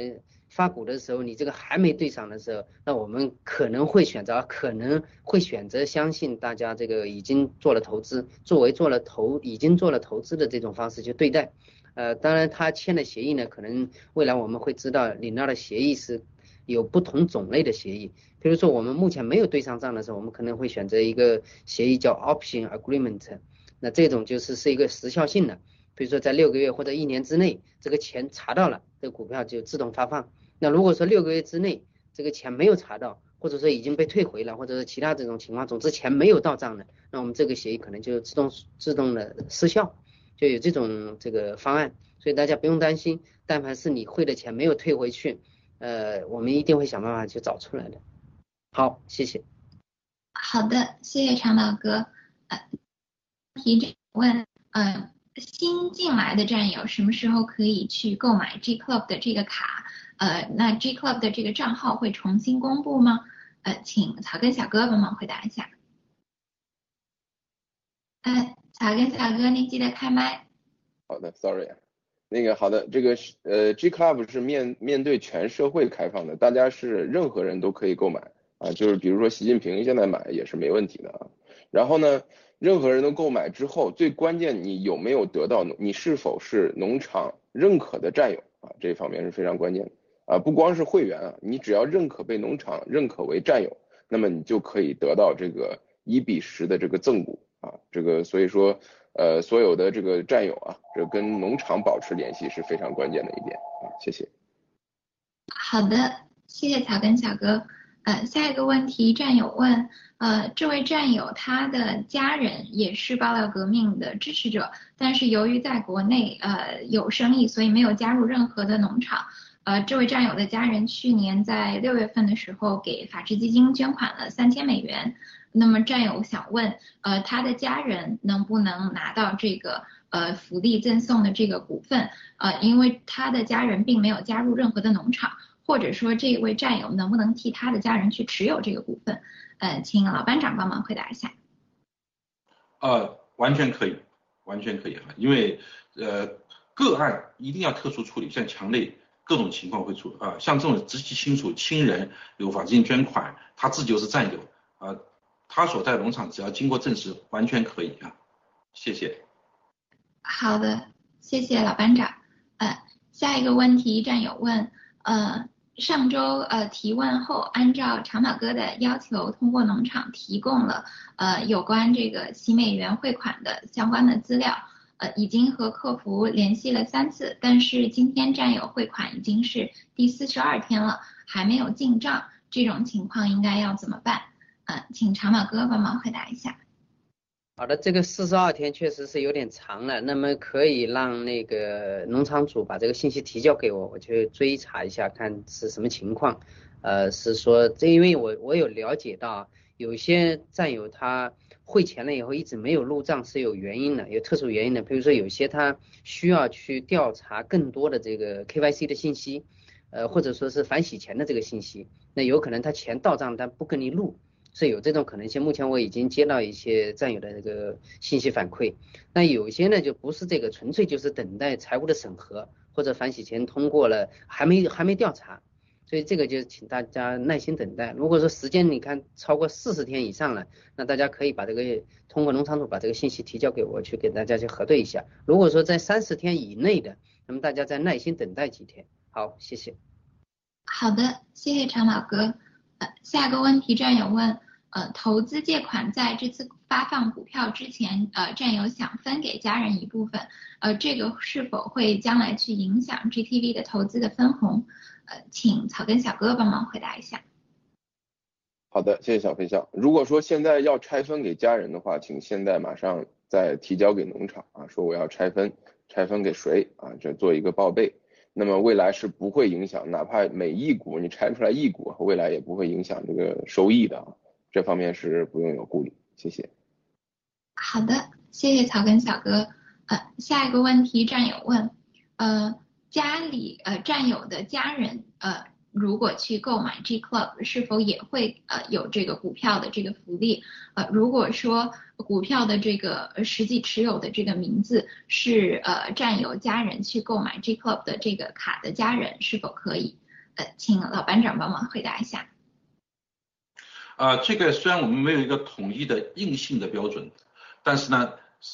发股的时候，你这个还没对上的时候，那我们可能会选择可能会选择相信大家这个已经做了投资，作为做了投已经做了投资的这种方式去对待。呃，当然他签的协议呢，可能未来我们会知道领到的协议是。有不同种类的协议，比如说我们目前没有对上账的时候，我们可能会选择一个协议叫 option agreement，那这种就是是一个时效性的，比如说在六个月或者一年之内，这个钱查到了，这个股票就自动发放。那如果说六个月之内这个钱没有查到，或者说已经被退回了，或者是其他这种情况，总之钱没有到账的，那我们这个协议可能就自动自动的失效，就有这种这个方案，所以大家不用担心，但凡是你汇的钱没有退回去。呃，我们一定会想办法去找出来的。好，谢谢。
好的，谢谢长岛哥。呃，提问，嗯，新进来的战友什么时候可以去购买 G Club 的这个卡？呃，那 G Club 的这个账号会重新公布吗？呃，请草根小哥帮忙回答一下。哎，草根小哥，您记得开麦。
好的，Sorry 啊。那个好的，这个是呃，G Club 是面面对全社会开放的，大家是任何人都可以购买啊，就是比如说习近平现在买也是没问题的啊。然后呢，任何人都购买之后，最关键你有没有得到，你是否是农场认可的战友啊，这方面是非常关键的啊。不光是会员啊，你只要认可被农场认可为战友，那么你就可以得到这个一比十的这个赠股啊，这个所以说。呃，所有的这个战友啊，这跟农场保持联系是非常关键的一点啊，谢谢。
好的，谢谢草根小哥。呃，下一个问题，战友问，呃，这位战友他的家人也是爆料革命的支持者，但是由于在国内呃有生意，所以没有加入任何的农场。呃，这位战友的家人去年在六月份的时候给法治基金捐款了三千美元。那么战友想问，呃，他的家人能不能拿到这个呃福利赠送的这个股份？呃，因为他的家人并没有加入任何的农场，或者说这位战友能不能替他的家人去持有这个股份？呃，请老班长帮忙回答一下。
呃，完全可以，完全可以哈，因为呃个案一定要特殊处理，像强内各种情况会出啊，像这种直系亲属亲人有法定捐款，他自己就是战友啊。他所在农场只要经过证实，完全可以啊，谢谢。
好的，谢谢老班长。呃，下一个问题，战友问，呃，上周呃提问后，按照长岛哥的要求，通过农场提供了呃有关这个洗美元汇款的相关的资料。呃，已经和客服联系了三次，但是今天战友汇款已经是第四十二天了，还没有进账，这种情况应该要怎么办？嗯，请长马哥帮忙回答一下。
好的，这个四十二天确实是有点长了，那么可以让那个农场主把这个信息提交给我，我去追查一下，看是什么情况。呃，是说这因为我我有了解到，有些战友他。汇钱了以后一直没有入账是有原因的，有特殊原因的。比如说有些他需要去调查更多的这个 KYC 的信息，呃，或者说是反洗钱的这个信息，那有可能他钱到账但不跟你录，是有这种可能性。目前我已经接到一些战友的这个信息反馈，那有些呢就不是这个，纯粹就是等待财务的审核或者反洗钱通过了，还没还没调查。所以这个就请大家耐心等待。如果说时间你看超过四十天以上了，那大家可以把这个通过农场主把这个信息提交给我，去给大家去核对一下。如果说在三十天以内的，那么大家再耐心等待几天。好，谢谢。
好的，谢谢长老哥。呃，下个问题战友问。呃，投资借款在这次发放股票之前，呃，战友想分给家人一部分，呃，这个是否会将来去影响 GTV 的投资的分红？呃，请草根小哥帮忙回答一下。
好的，谢谢小飞象。如果说现在要拆分给家人的话，请现在马上再提交给农场啊，说我要拆分，拆分给谁啊？这做一个报备。那么未来是不会影响，哪怕每一股你拆出来一股，未来也不会影响这个收益的啊。这方面是不用有顾虑，谢谢。
好的，谢谢草根小哥。呃，下一个问题，战友问，呃，家里呃战友的家人呃，如果去购买 G Club，是否也会呃有这个股票的这个福利？呃，如果说股票的这个实际持有的这个名字是呃战友家人去购买 G Club 的这个卡的家人，是否可以？呃，请老班长帮忙回答一下。
啊，这个虽然我们没有一个统一的硬性的标准，但是呢，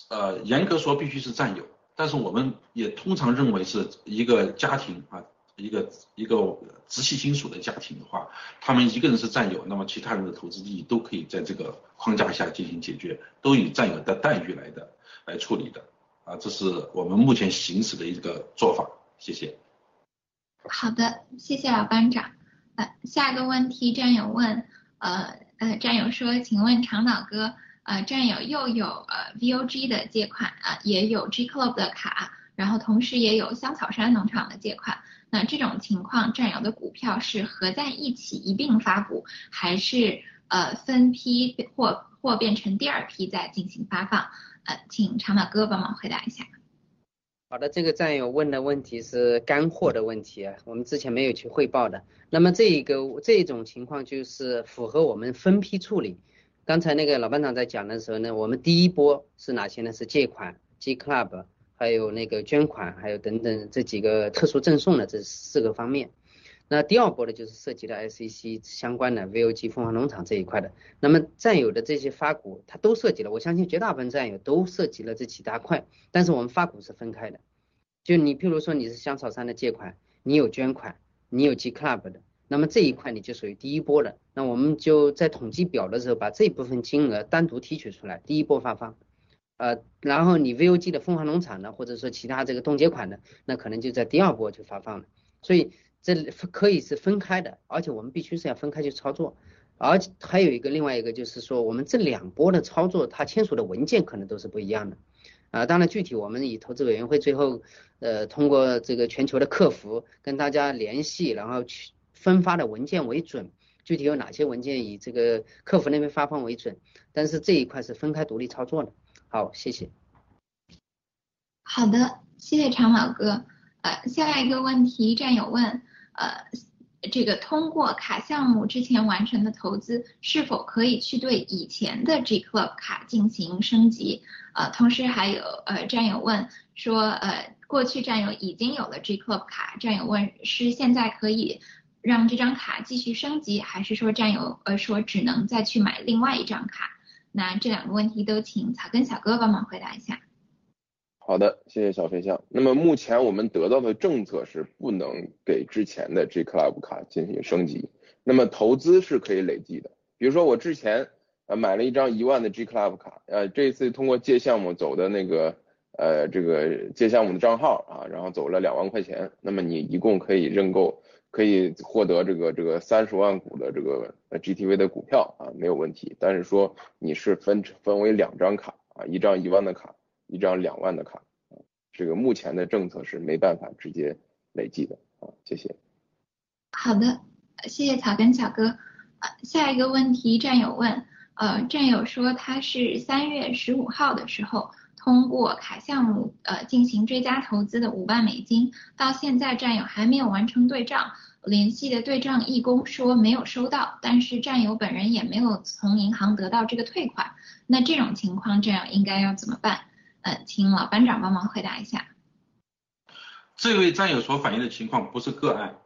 呃，严格说必须是战友，但是我们也通常认为是一个家庭啊，一个一个直系亲属的家庭的话，他们一个人是战友，那么其他人的投资利益都可以在这个框架下进行解决，都以战友的待遇来的来处理的，啊，这是我们目前行使的一个做法，谢谢。
好的，谢谢老班长。呃，下一个问题，战友问。呃呃，战友说，请问长岛哥，呃，战友又有呃 VOG 的借款啊，也有 G Club 的卡，然后同时也有香草山农场的借款，那这种情况，战友的股票是合在一起一并发股，还是呃分批或或变成第二批再进行发放？呃，请长岛哥帮忙回答一下。
好的，这个战友问的问题是干货的问题，我们之前没有去汇报的。那么这一个这种情况就是符合我们分批处理。刚才那个老班长在讲的时候呢，我们第一波是哪些呢？是借款、G Club，还有那个捐款，还有等等这几个特殊赠送的这四个方面。那第二波呢，就是涉及了 SEC 相关的 VOG 凤凰农场这一块的。那么占有的这些发股，它都涉及了，我相信绝大部分战友都涉及了这几大块。但是我们发股是分开的，就你譬如说你是香草山的借款，你有捐款，你有 G Club 的，那么这一块你就属于第一波的。那我们就在统计表的时候把这部分金额单独提取出来，第一波发放。呃，然后你 VOG 的凤凰农场的，或者说其他这个冻结款的，那可能就在第二波就发放了。所以。这可以是分开的，而且我们必须是要分开去操作，而且还有一个另外一个就是说，我们这两波的操作，它签署的文件可能都是不一样的，啊，当然具体我们以投资委员会最后呃通过这个全球的客服跟大家联系，然后去分发的文件为准，具体有哪些文件以这个客服那边发放为准，但是这一块是分开独立操作的。好，谢谢。
好的，谢谢长毛哥。呃，下一个问题，战友问。呃，这个通过卡项目之前完成的投资，是否可以去对以前的 G Club 卡进行升级？呃，同时还有呃战友问说，呃，过去战友已经有了 G Club 卡，战友问是现在可以让这张卡继续升级，还是说战友呃说只能再去买另外一张卡？那这两个问题都请草根小哥帮忙回答一下。
好的，谢谢小飞象。那么目前我们得到的政策是不能给之前的 G Club 卡进行升级。那么投资是可以累计的，比如说我之前呃买了一张一万的 G Club 卡，呃这次通过借项目走的那个呃这个借项目的账号啊，然后走了两万块钱，那么你一共可以认购，可以获得这个这个三十万股的这个 GTV 的股票啊，没有问题。但是说你是分分为两张卡啊，一张一万的卡，一张两万的卡，这个目前的政策是没办法直接累计的啊，谢谢。
好的，谢谢草根小哥。下一个问题，战友问，呃，战友说他是三月十五号的时候通过卡项目呃进行追加投资的五万美金，到现在战友还没有完成对账，联系的对账义工说没有收到，但是战友本人也没有从银行得到这个退款，那这种情况战友应该要怎么办？呃，请老班长帮忙回答一下。
这位战友所反映的情况不是个案。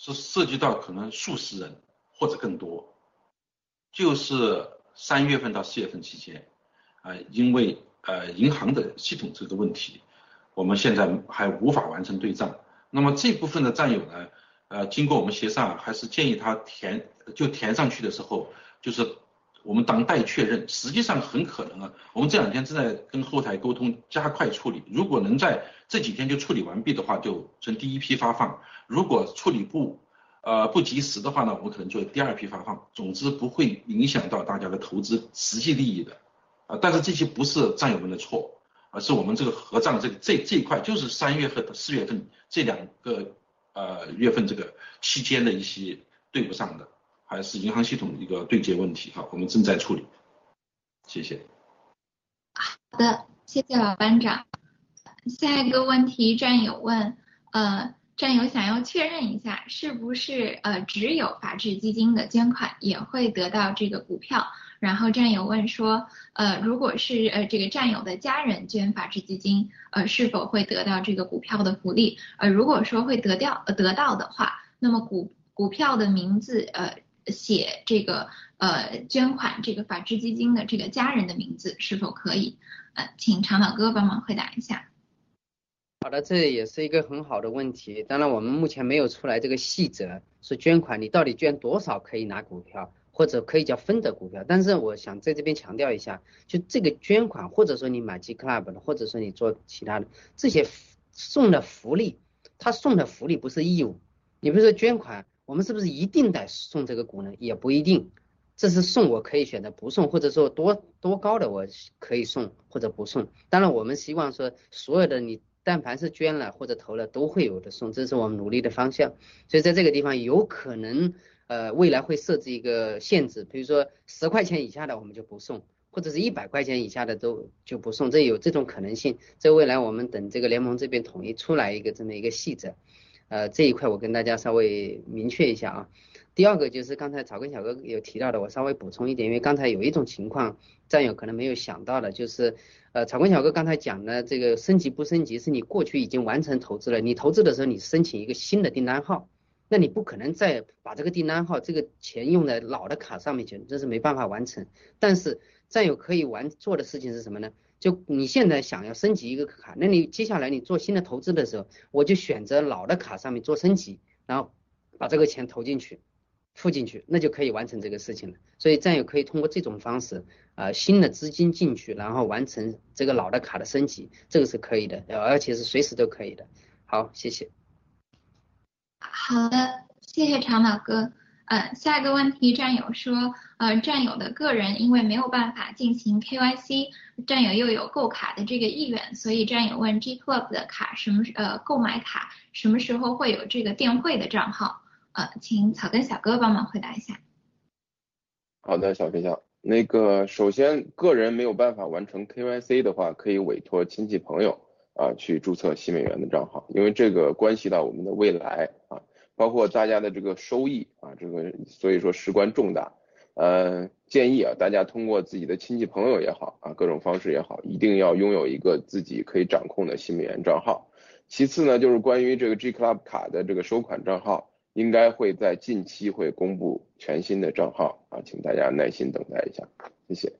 是涉及到可能数十人或者更多，就是三月份到四月份期间，啊，因为呃银行的系统这个问题，我们现在还无法完成对账。那么这部分的战友呢，呃，经过我们协商，还是建议他填，就填上去的时候，就是我们当待确认。实际上很可能啊，我们这两天正在跟后台沟通，加快处理。如果能在这几天就处理完毕的话，就成第一批发放。如果处理不，呃不及时的话呢，我们可能就第二批发放。总之不会影响到大家的投资实际利益的，啊，但是这些不是战友们的错，而是我们这个合账这个这这一块就是三月份、四月份这两个呃月份这个期间的一些对不上的，还是银行系统一个对接问题哈，我们正在处理。谢谢。
好的，谢谢老班长。下一个问题，战友问，呃。战友想要确认一下，是不是呃只有法治基金的捐款也会得到这个股票？然后战友问说，呃，如果是呃这个战友的家人捐法治基金，呃是否会得到这个股票的福利？呃如果说会得掉呃得到的话，那么股股票的名字呃写这个呃捐款这个法治基金的这个家人的名字是否可以？呃，请长岛哥帮忙回答一下。
好的，这也是一个很好的问题。当然，我们目前没有出来这个细则，说捐款你到底捐多少可以拿股票，或者可以叫分的股票。但是我想在这边强调一下，就这个捐款，或者说你买 G Club 的，或者说你做其他的这些送的福利，他送的福利不是义务。你比如说捐款，我们是不是一定得送这个股呢？也不一定，这是送我可以选择不送，或者说多多高的我可以送或者不送。当然，我们希望说所有的你。但凡是捐了或者投了，都会有的送，这是我们努力的方向。所以在这个地方，有可能呃未来会设置一个限制，比如说十块钱以下的我们就不送，或者是一百块钱以下的都就不送，这有这种可能性。在未来我们等这个联盟这边统一出来一个这么一个细则，呃这一块我跟大家稍微明确一下啊。第二个就是刚才草根小哥有提到的，我稍微补充一点，因为刚才有一种情况战友可能没有想到的，就是呃草根小哥刚才讲的这个升级不升级，是你过去已经完成投资了，你投资的时候你申请一个新的订单号，那你不可能再把这个订单号这个钱用在老的卡上面去，这是没办法完成。但是战友可以完做的事情是什么呢？就你现在想要升级一个卡，那你接下来你做新的投资的时候，我就选择老的卡上面做升级，然后把这个钱投进去。付进去，那就可以完成这个事情了。所以战友可以通过这种方式，呃，新的资金进去，然后完成这个老的卡的升级，这个是可以的，而且是随时都可以的。好，谢谢。
好的，谢谢长老哥。呃，下一个问题，战友说，呃，战友的个人因为没有办法进行 KYC，战友又有购卡的这个意愿，所以战友问 G Club 的卡什么呃购买卡什么时候会有这个电汇的账号？呃，请草根小哥帮忙回答一下。
好的，小飞象，那个首先个人没有办法完成 KYC 的话，可以委托亲戚朋友啊去注册新美元的账号，因为这个关系到我们的未来啊，包括大家的这个收益啊，这个所以说事关重大。呃，建议啊，大家通过自己的亲戚朋友也好啊，各种方式也好，一定要拥有一个自己可以掌控的新美元账号。其次呢，就是关于这个 G Club 卡的这个收款账号。应该会在近期会公布全新的账号啊，请大家耐心等待一下，谢谢。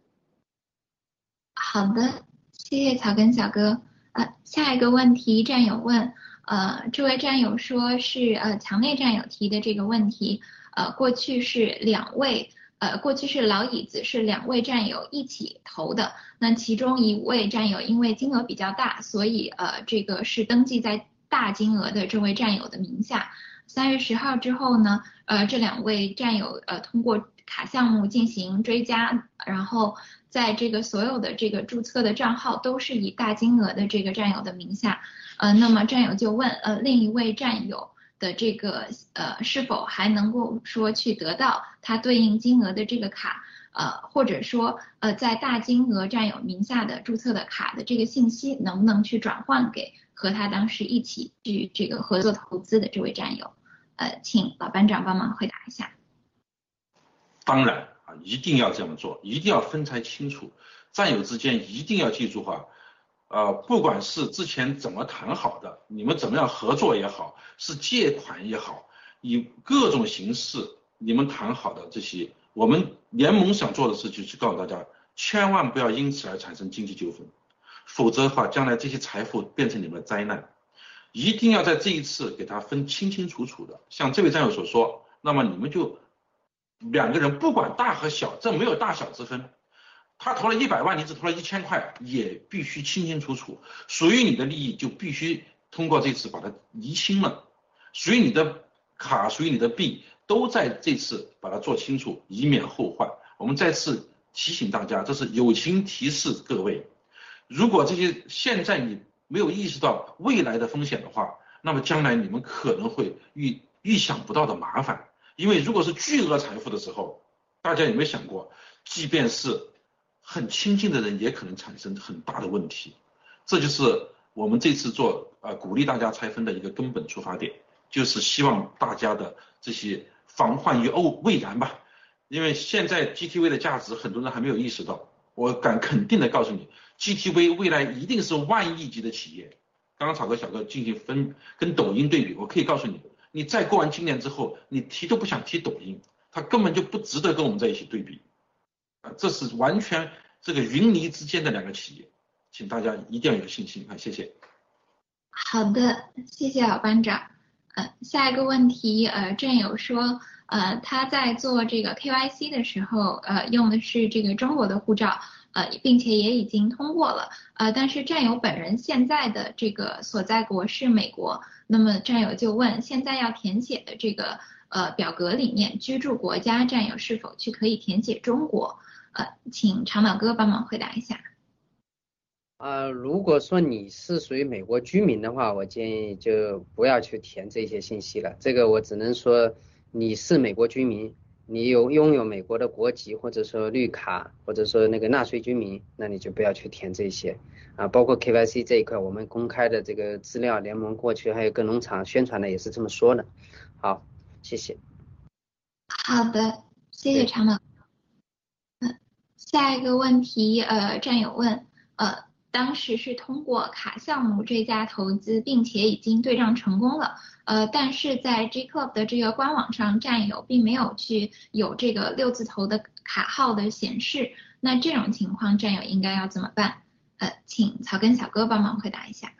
好的，谢谢草根小哥。呃，下一个问题，战友问，呃，这位战友说是呃墙内战友提的这个问题，呃，过去是两位呃，过去是老椅子是两位战友一起投的，那其中一位战友因为金额比较大，所以呃这个是登记在大金额的这位战友的名下。三月十号之后呢，呃这两位战友呃通过卡项目进行追加，然后在这个所有的这个注册的账号都是以大金额的这个战友的名下，呃那么战友就问呃另一位战友。的这个呃是否还能够说去得到它对应金额的这个卡，呃或者说呃在大金额占有名下的注册的卡的这个信息能不能去转换给和他当时一起去这个合作投资的这位战友？呃，请老班长帮忙回答一下。
当然啊，一定要这样做，一定要分拆清楚，战友之间一定要记住哈。呃，不管是之前怎么谈好的，你们怎么样合作也好，是借款也好，以各种形式你们谈好的这些，我们联盟想做的事就是告诉大家，千万不要因此而产生经济纠纷，否则的话，将来这些财富变成你们的灾难。一定要在这一次给他分清清楚楚的，像这位战友所说，那么你们就两个人不管大和小，这没有大小之分。他投了一百万，你只投了一千块，也必须清清楚楚。属于你的利益就必须通过这次把它厘清了。属于你的卡，属于你的币，都在这次把它做清楚，以免后患。我们再次提醒大家，这是友情提示各位。如果这些现在你没有意识到未来的风险的话，那么将来你们可能会遇预想不到的麻烦。因为如果是巨额财富的时候，大家有没有想过，即便是很亲近的人也可能产生很大的问题，这就是我们这次做呃鼓励大家拆分的一个根本出发点，就是希望大家的这些防患于未未然吧。因为现在 GTV 的价值很多人还没有意识到，我敢肯定的告诉你，GTV 未来一定是万亿级的企业。刚刚草哥小哥进行分跟抖音对比，我可以告诉你，你再过完今年之后，你提都不想提抖音，它根本就不值得跟我们在一起对比。啊，这是完全这个云泥之间的两个企业，请大家一定要有信心啊！谢谢。
好的，谢谢老班长。呃，下一个问题，呃，战友说，呃，他在做这个 KYC 的时候，呃，用的是这个中国的护照，呃，并且也已经通过了，呃，但是战友本人现在的这个所在国是美国，那么战友就问，现在要填写的这个呃表格里面，居住国家战友是否去可以填写中国？呃，请长岛哥帮忙回答一下。
啊，如果说你是属于美国居民的话，我建议就不要去填这些信息了。这个我只能说你是美国居民，你有拥有美国的国籍或者说绿卡，或者说那个纳税居民，那你就不要去填这些。啊，包括 KYC 这一块，我们公开的这个资料，联盟过去还有跟农场宣传的也是这么说的。好，谢谢。
好的，谢谢长岛。下一个问题，呃，战友问，呃，当时是通过卡项目追加投资，并且已经对账成功了，呃，但是在 G Club 的这个官网上，战友并没有去有这个六字头的卡号的显示，那这种情况，战友应该要怎么办？呃，请草根小哥帮忙回答一下。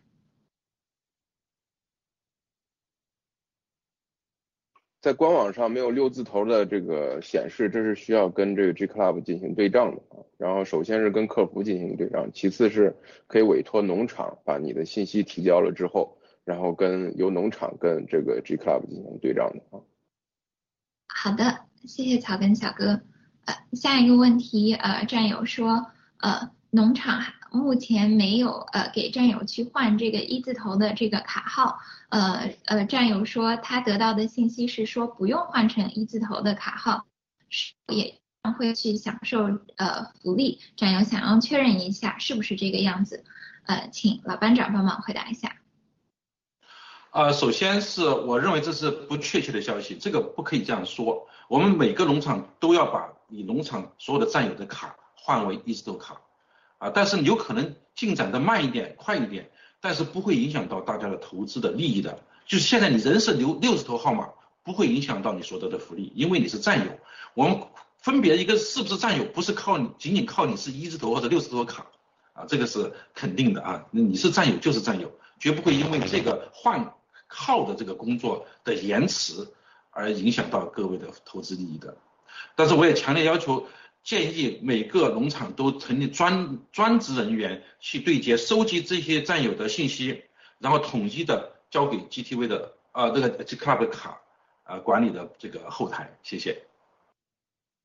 在官网上没有六字头的这个显示，这是需要跟这个 G Club 进行对账的啊。然后首先是跟客服进行对账，其次是可以委托农场把你的信息提交了之后，然后跟由农场跟这个 G Club 进行对账的啊。
好的，谢谢草根小哥。呃，下一个问题，呃，战友说，呃，农场。目前没有呃给战友去换这个一字头的这个卡号，呃呃战友说他得到的信息是说不用换成一字头的卡号，是也会去享受呃福利。战友想要确认一下是不是这个样子，呃请老班长帮忙回答一下。
呃首先是我认为这是不确切的消息，这个不可以这样说。我们每个农场都要把你农场所有的战友的卡换为一字头卡。啊，但是有可能进展的慢一点、快一点，但是不会影响到大家的投资的利益的。就是现在你人是留六十头号码，不会影响到你所得的福利，因为你是战友。我们分别一个是不是战友，不是靠你，仅仅靠你是一字头或者六字头卡啊，这个是肯定的啊。那你是战友就是战友，绝不会因为这个换号的这个工作的延迟而影响到各位的投资利益的。但是我也强烈要求，建议每个农场都成立专专职人员去对接、收集这些战友的信息，然后统一的交给 GTV 的啊这个 G Club 卡啊管理的这个后台。谢谢。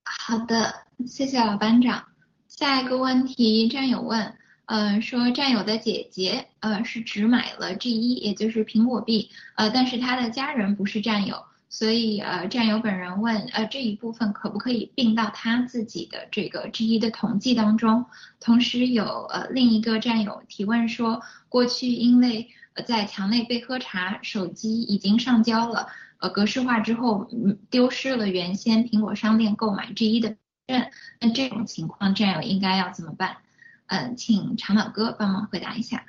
好的，谢谢老班长。下一个问题，战友问，呃，说战友的姐姐，呃，是只买了 G 一，也就是苹果币，呃，但是他的家人不是战友，所以呃，战友本人问，呃，这一部分可不可以并到他自己的这个 G 一的统计当中？同时有呃另一个战友提问说，过去因为呃在墙内被喝茶，手机已经上交了，呃，格式化之后，嗯，丢失了原先苹果商店购买 G 一的。那那这种情况，战友应该要怎么办？嗯，请长岛哥帮忙回答一下。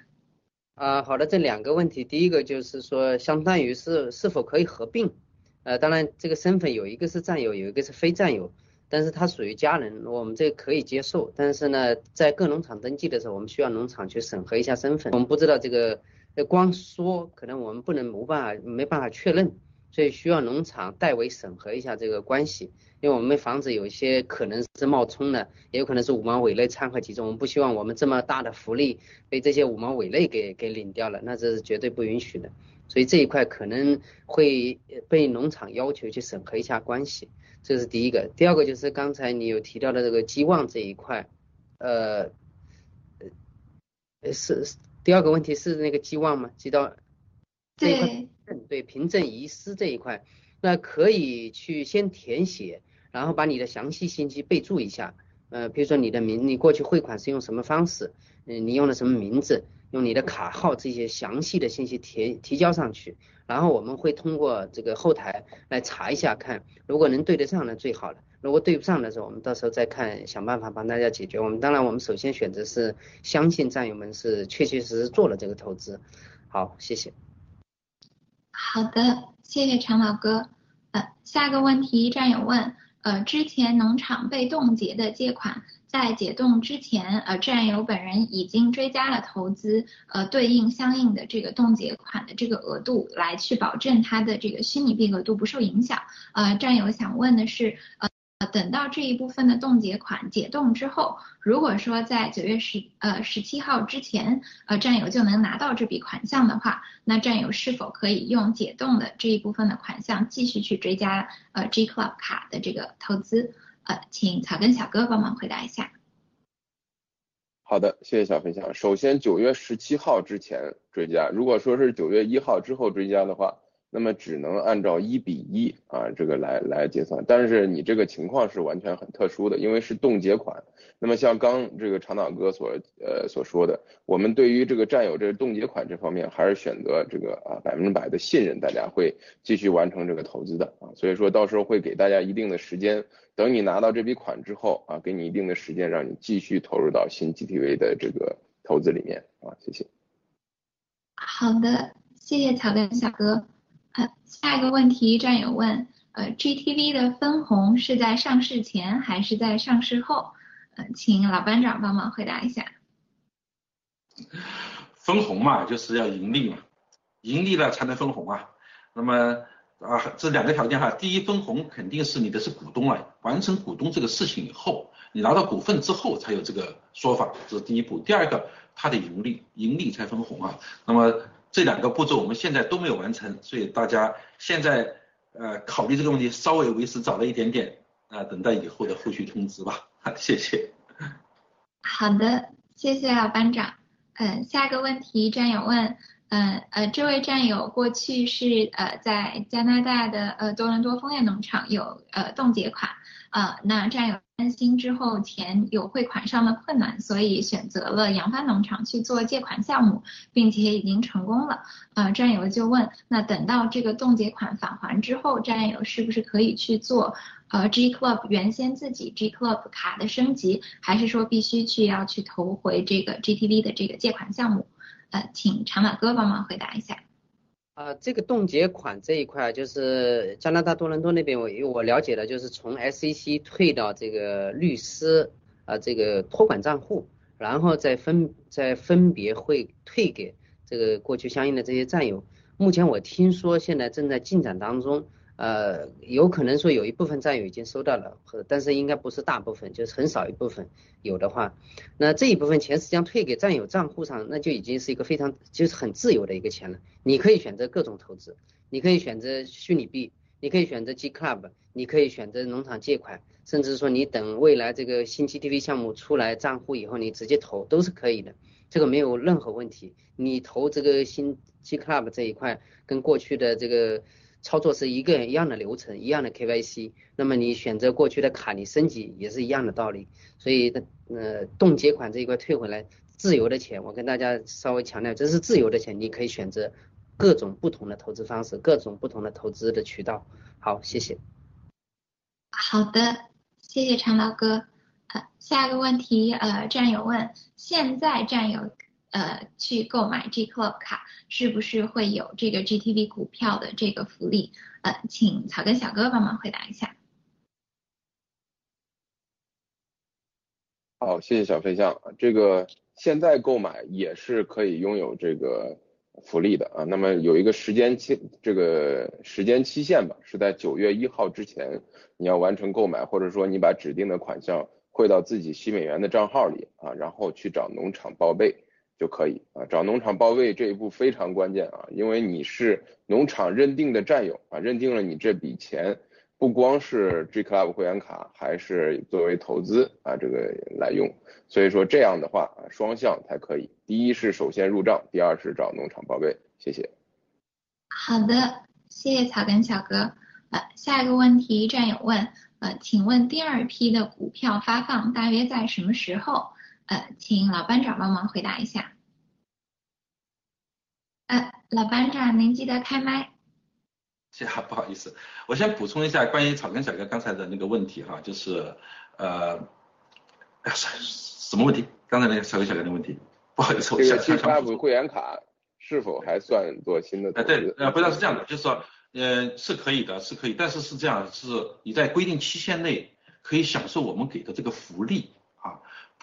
啊，好的，这两个问题，第一个就是说，相当于是是否可以合并？呃，当然这个身份有一个是战友，有一个是非战友，但是他属于家人，我们这可以接受。但是呢，在各农场登记的时候，我们需要农场去审核一下身份。我们不知道这个，光说可能我们不能无办法没办法确认，所以需要农场代为审核一下这个关系。因为我们防止有一些可能是冒充的，也有可能是五毛伪类掺和其中，我们不希望我们这么大的福利被这些五毛伪类给给领掉了，那这是绝对不允许的。所以这一块可能会被农场要求去审核一下关系，这是第一个。第二个就是刚才你有提到的这个基望这一块，呃，是第二个问题是那个基望吗？知道这一块对凭证遗失这一块，那可以去先填写。然后把你的详细信息备注一下，呃，比如说你的名，你过去汇款是用什么方式，嗯，你用的什么名字，用你的卡号这些详细的信息提提交上去，然后我们会通过这个后台来查一下，看如果能对得上那最好了，如果对不上的时候，我们到时候再看想办法帮大家解决。我们当然我们首先选择是相信战友们是确确实实做了这个投资。好，谢谢。
好的，谢谢长老哥。呃，下个问题战友问。呃，之前农场被冻结的借款，在解冻之前，呃，战友本人已经追加了投资，呃，对应相应的这个冻结款的这个额度，来去保证他的这个虚拟币额度不受影响。呃，战友想问的是，呃。等到这一部分的冻结款解冻之后，如果说在九月十呃十七号之前，呃战友就能拿到这笔款项的话，那战友是否可以用解冻的这一部分的款项继续去追加呃 G Club 卡的这个投资？呃，请草根小哥帮忙回答一下。
好的，谢谢小分享。首先九月十七号之前追加，如果说是九月一号之后追加的话。那么只能按照一比一啊这个来来结算，但是你这个情况是完全很特殊的，因为是冻结款。那么像刚这个长岛哥所呃所说的，我们对于这个占有这个冻结款这方面，还是选择这个啊百分之百的信任，大家会继续完成这个投资的啊。所以说到时候会给大家一定的时间，等你拿到这笔款之后啊，给你一定的时间，让你继续投入到新 GTV 的这个投资里面啊。谢谢。
好的，谢谢草根小哥。呃，下一个问题，战友问，呃，GTV 的分红是在上市前还是在上市后？呃，请老班长帮忙回答一下。
分红嘛，就是要盈利嘛，盈利了才能分红啊。那么啊，这两个条件哈，第一，分红肯定是你的是股东了，完成股东这个事情以后，你拿到股份之后才有这个说法，这是第一步。第二个，它的盈利，盈利才分红啊。那么。这两个步骤我们现在都没有完成，所以大家现在呃考虑这个问题稍微为时早了一点点啊，等待以后的后续通知吧。谢谢。
好的，谢谢老班长。嗯，下一个问题战友问，嗯呃，这位战友过去是呃在加拿大的呃多伦多枫叶农场有呃冻结款。啊，那战友担心之后钱有汇款上的困难，所以选择了扬帆农场去做借款项目，并且已经成功了。呃，战友就问，那等到这个冻结款返还之后，战友是不是可以去做呃 G Club 原先自己 G Club 卡的升级，还是说必须去要去投回这个 GTV 的这个借款项目？呃，请长马哥帮忙回答一下。
啊，这个冻结款这一块，就是加拿大多伦多那边，我我了解的，就是从 SEC 退到这个律师啊这个托管账户，然后再分再分别会退给这个过去相应的这些战友。目前我听说现在正在进展当中，呃，有可能说有一部分战友已经收到了，但是应该不是大部分，就是很少一部分有的话，那这一部分钱实际上退给战友账户上，那就已经是一个非常就是很自由的一个钱了。你可以选择各种投资，你可以选择虚拟币，你可以选择 G Club，你可以选择农场借款，甚至说你等未来这个新 GTV 项目出来账户以后，你直接投都是可以的，这个没有任何问题。你投这个新 G Club 这一块，跟过去的这个。操作是一个一样的流程，一样的 KYC，那么你选择过去的卡，你升级也是一样的道理。所以，呃，冻结款这一块退回来，自由的钱，我跟大家稍微强调，这是自由的钱，你可以选择各种不同的投资方式，各种不同的投资的渠道。好，谢谢。
好的，谢谢常老哥。呃，下一个问题，呃，战友问，现在战友。呃，去购买 G Club 卡是不是会有这个 GTV 股票的这个福利？呃，请草根小哥帮忙回答一下。
好，谢谢小飞象。这个现在购买也是可以拥有这个福利的啊。那么有一个时间期，这个时间期限吧，是在九月一号之前你要完成购买，或者说你把指定的款项汇到自己新美元的账号里啊，然后去找农场报备。就可以啊，找农场报备这一步非常关键啊，因为你是农场认定的战友啊，认定了你这笔钱不光是 G Club 会员卡，还是作为投资啊这个来用，所以说这样的话啊双向才可以，第一是首先入账，第二是找农场报备，谢谢。
好的，谢谢草根小哥。呃，下一个问题战友问，呃，请问第二批的股票发放大约在什么时候？呃，请老班长帮忙回答一下。呃，老班长，您记得开麦。
谢谢，不好意思，我先补充一下关于草根小哥刚才的那个问题哈，就是呃，哎呀，什么问题？刚才那个草根小哥的问题，不好意思，我
这个 G Club 会员卡是否还算做新的？
哎，对，呃，不是是这样的，就是说，呃，是可以的，是可以，但是是这样，是你在规定期限内可以享受我们给的这个福利啊。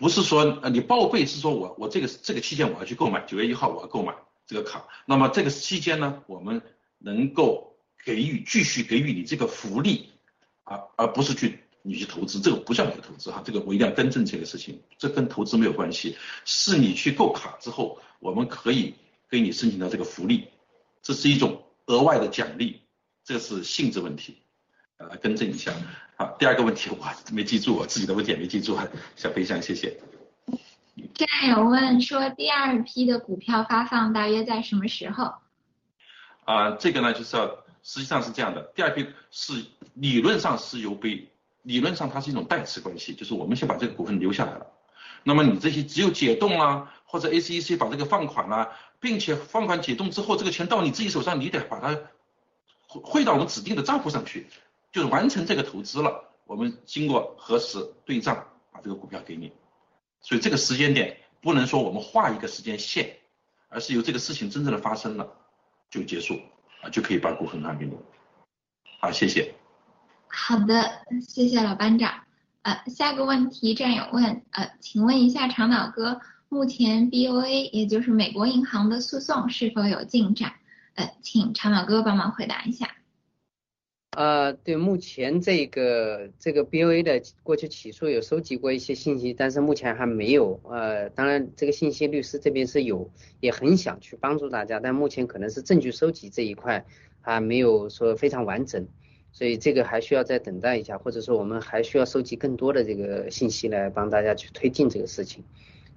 不是说呃你报备是说我我这个这个期间我要去购买九月一号我要购买这个卡，那么这个期间呢我们能够给予继续给予你这个福利啊，而不是去你去投资，这个不叫你的投资哈，这个我一定要更正这个事情，这跟投资没有关系，是你去购卡之后我们可以给你申请到这个福利，这是一种额外的奖励，这是性质问题。来更正一下，好，第二个问题我没记住，我自己的问题也没记住，小飞象，谢谢。
战友问说，第二批的股票发放大约在什么时候？
啊，这个呢就是要，实际上是这样的，第二批是理论上是由被，理论上它是一种代持关系，就是我们先把这个股份留下来了，那么你这些只有解冻啊，或者 A C E C 把这个放款啊，并且放款解冻之后，这个钱到你自己手上，你得把它汇汇到我们指定的账户上去。就是完成这个投资了，我们经过核实对账，把这个股票给你。所以这个时间点不能说我们画一个时间线，而是由这个事情真正的发生了就结束啊，就可以把股份还给你。好，谢谢。
好的，谢谢老班长。呃，下个问题战友问，呃，请问一下长岛哥，目前 BOA 也就是美国银行的诉讼是否有进展？呃，请长岛哥帮忙回答一下。
呃，对，目前这个这个 BOA 的过去起诉有收集过一些信息，但是目前还没有。呃，当然这个信息律师这边是有，也很想去帮助大家，但目前可能是证据收集这一块还没有说非常完整，所以这个还需要再等待一下，或者说我们还需要收集更多的这个信息来帮大家去推进这个事情。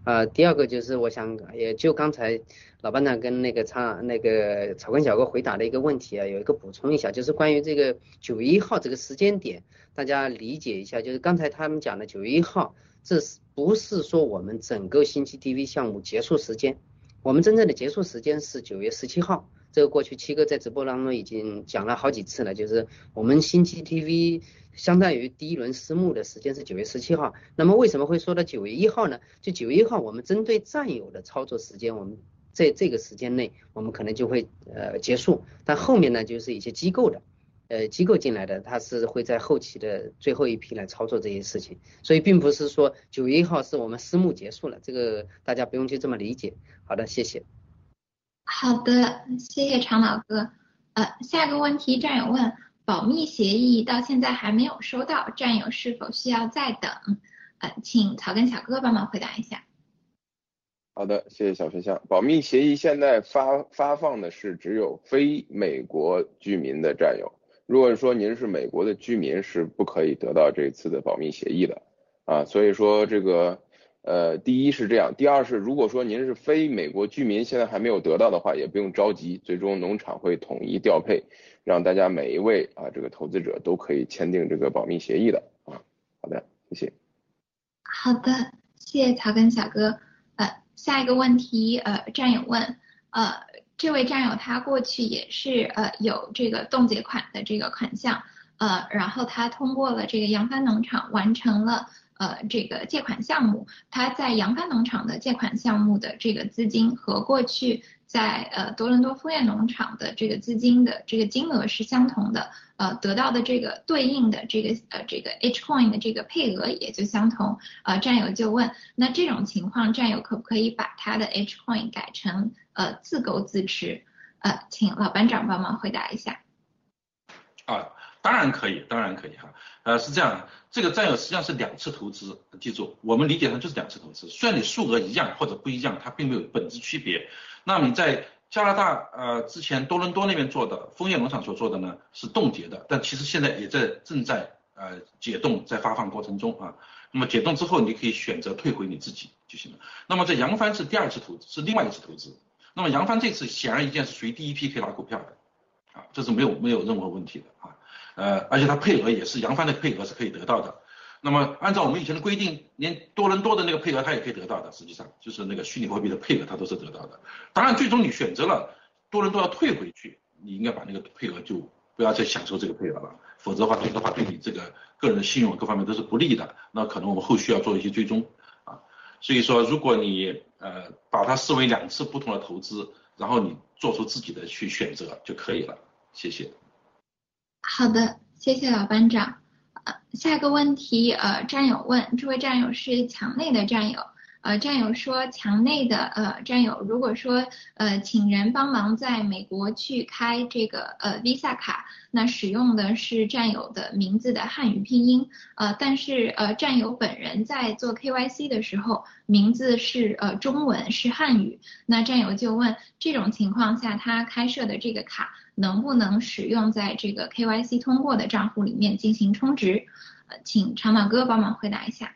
呃，第二个就是我想，也就刚才老班长跟那个唱那个草根小哥回答的一个问题啊，有一个补充一下，就是关于这个九月一号这个时间点，大家理解一下，就是刚才他们讲的九月一号，这是不是说我们整个星期 TV 项目结束时间？我们真正的结束时间是九月十七号，这个过去七哥在直播当中已经讲了好几次了，就是我们星期 TV。相当于第一轮私募的时间是九月十七号，那么为什么会说到九月一号呢？就九月一号，我们针对占有的操作时间，我们在这个时间内，我们可能就会呃结束。但后面呢，就是一些机构的，呃机构进来的，他是会在后期的最后一批来操作这些事情。所以并不是说九月一号是我们私募结束了，这个大家不用去这么理解。好的，谢谢。
好的，谢谢常老哥。呃，下一个问题战友问。保密协议到现在还没有收到，战友是否需要再等？呃，请草根小哥帮忙回答一下。
好的，谢谢小飞象。保密协议现在发发放的是只有非美国居民的战友。如果说您是美国的居民，是不可以得到这次的保密协议的啊。所以说这个呃，第一是这样，第二是如果说您是非美国居民，现在还没有得到的话，也不用着急，最终农场会统一调配，让大家每一位啊这个投资者都可以签订这个保密协议的啊。好的，谢谢。
好的，谢谢草根小哥。呃。下一个问题，呃，战友问，呃，这位战友他过去也是呃有这个冻结款的这个款项，呃，然后他通过了这个扬帆农场完成了。呃，这个借款项目，他在扬帆农场的借款项目的这个资金和过去在呃多伦多枫叶农场的这个资金的这个金额是相同的，呃，得到的这个对应的这个呃这个 H coin 的这个配额也就相同。呃，战友就问，那这种情况，战友可不可以把他的 H coin 改成呃自购自持？呃，请老班长帮忙回答一下。
啊。当然可以，当然可以哈，呃，是这样，这个战友实际上是两次投资，记住，我们理解上就是两次投资，虽然你数额一样或者不一样，它并没有本质区别。那么你在加拿大呃之前多伦多那边做的枫叶农场所做的呢是冻结的，但其实现在也在正在呃解冻，在发放过程中啊。那么解冻之后，你可以选择退回你自己就行了。那么在扬帆是第二次投资，是另外一次投资。那么扬帆这次显而易见是属于第一批可以拿股票的，啊，这是没有没有任何问题的啊。呃，而且它配额也是扬帆的配额是可以得到的。那么按照我们以前的规定，连多伦多的那个配额它也可以得到的。实际上就是那个虚拟货币的配额它都是得到的。当然，最终你选择了多伦多要退回去，你应该把那个配额就不要再享受这个配额了，否则的话，的话对你这个个人的信用各方面都是不利的。那可能我们后续要做一些追踪啊。所以说，如果你呃把它视为两次不同的投资，然后你做出自己的去选择就可以了。谢谢。
好的，谢谢老班长。呃，下一个问题，呃，战友问，这位战友是墙内的战友。呃，战友说，墙内的呃战友，如果说呃请人帮忙在美国去开这个呃 Visa 卡，那使用的是战友的名字的汉语拼音，呃，但是呃战友本人在做 KYC 的时候，名字是呃中文是汉语，那战友就问，这种情况下他开设的这个卡能不能使用在这个 KYC 通过的账户里面进行充值？呃，请长岛哥帮忙回答一下。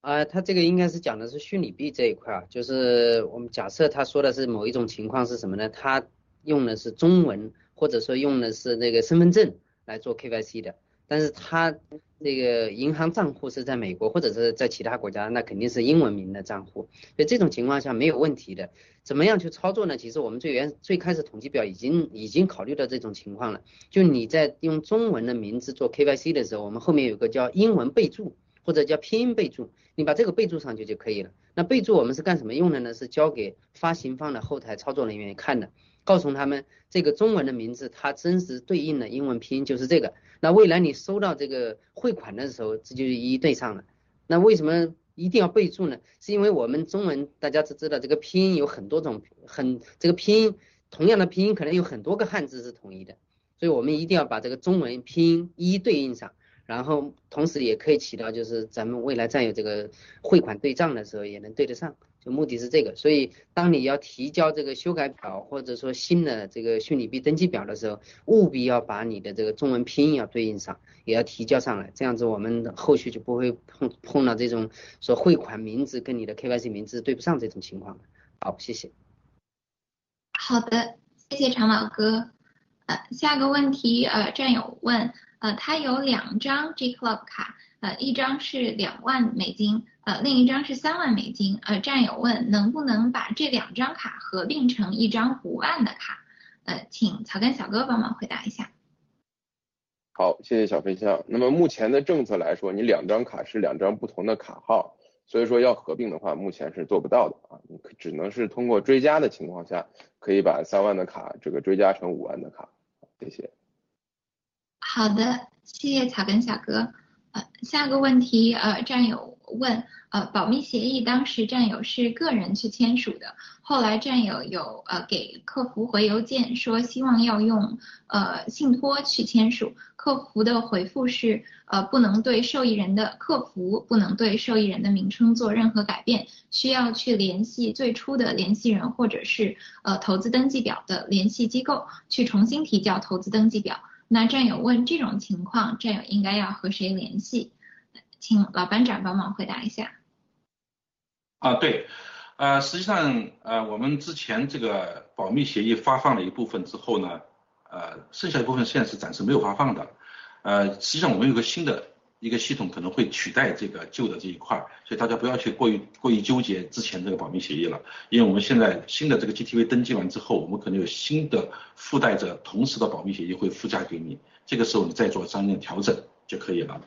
啊，他这个应该是讲的是虚拟币这一块啊，就是我们假设他说的是某一种情况是什么呢？他用的是中文，或者说用的是那个身份证来做 KYC 的，但是他那个银行账户是在美国或者是在其他国家，那肯定是英文名的账户，所以这种情况下没有问题的。怎么样去操作呢？其实我们最原最开始统计表已经已经考虑到这种情况了，就你在用中文的名字做 KYC 的时候，我们后面有个叫英文备注。或者叫拼音备注，你把这个备注上去就可以了。那备注我们是干什么用的呢？是交给发行方的后台操作人员看的，告诉他们这个中文的名字它真实对应的英文拼音就是这个。那未来你收到这个汇款的时候，这就一一对上了。那为什么一定要备注呢？是因为我们中文大家都知道这个拼音有很多种，很这个拼音同样的拼音可能有很多个汉字是统一的，所以我们一定要把这个中文拼音一一对应上。然后同时也可以起到，就是咱们未来再有这个汇款对账的时候也能对得上，就目的是这个。所以当你要提交这个修改表或者说新的这个虚拟币登记表的时候，务必要把你的这个中文拼音要对应上，也要提交上来，这样子我们后续就不会碰碰到这种说汇款名字跟你的 KYC 名字对不上这种情况。好，谢谢。
好的，谢谢常老哥。呃，下个问题，呃，战友问。呃，他有两张 G Club 卡，呃，一张是两万美金，呃，另一张是三万美金。呃，战友问能不能把这两张卡合并成一张五万的卡？呃，请草根小哥帮忙回答一下。
好，谢谢小飞象。那么目前的政策来说，你两张卡是两张不同的卡号，所以说要合并的话，目前是做不到的啊，你只能是通过追加的情况下，可以把三万的卡这个追加成五万的卡。谢谢。
好的，谢谢草根小哥。呃，下个问题，呃，战友问，呃，保密协议当时战友是个人去签署的，后来战友有呃给客服回邮件说希望要用呃信托去签署，客服的回复是呃不能对受益人的客服不能对受益人的名称做任何改变，需要去联系最初的联系人或者是呃投资登记表的联系机构去重新提交投资登记表。那战友问这种情况，战友应该要和谁联系？请老班长帮忙回答一下。
啊，对，呃，实际上，呃，我们之前这个保密协议发放了一部分之后呢，呃，剩下一部分现在是暂时没有发放的。呃，实际上我们有个新的一个系统可能会取代这个旧的这一块，所以大家不要去过于过于纠结之前这个保密协议了，因为我们现在新的这个 GTV 登记完之后，我们可能有新的附带着同时的保密协议会附加给你，这个时候你再做相应的调整就可以了。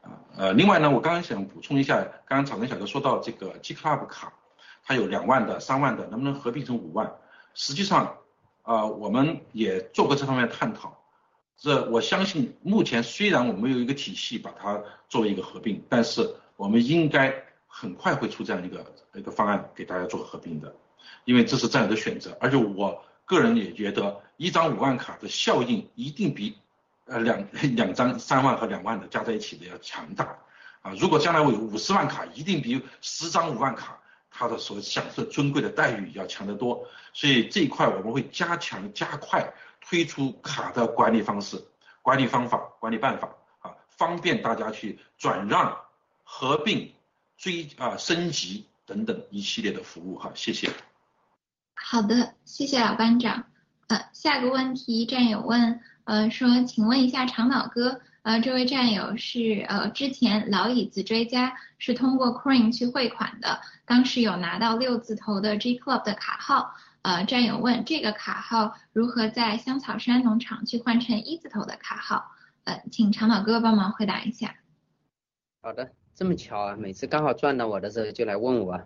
啊，呃，另外呢，我刚刚想补充一下，刚刚草根小哥说到这个 G Club 卡，它有两万的、三万的，能不能合并成五万？实际上，啊，我们也做过这方面探讨。这我相信，目前虽然我们有一个体系把它作为一个合并，但是我们应该很快会出这样一个一个方案给大家做合并的，因为这是战友的选择，而且我个人也觉得一张五万卡的效应一定比呃两两张三万和两万的加在一起的要强大啊！如果将来我有五十万卡，一定比十张五万卡它的所享受尊贵的待遇要强得多，所以这一块我们会加强加快。推出卡的管理方式、管理方法、管理办法啊，方便大家去转让、合并、追啊升级等等一系列的服务哈，谢谢。
好的，谢谢老班长。呃，下个问题战友问，呃说，请问一下长岛哥，呃这位战友是呃之前老椅子追加是通过 Coin 去汇款的，当时有拿到六字头的 G Club 的卡号。呃，战友问这个卡号如何在香草山农场去换成一字头的卡号？呃，请长岛哥帮忙回答一下。
好的，这么巧啊，每次刚好转到我的时候就来问我。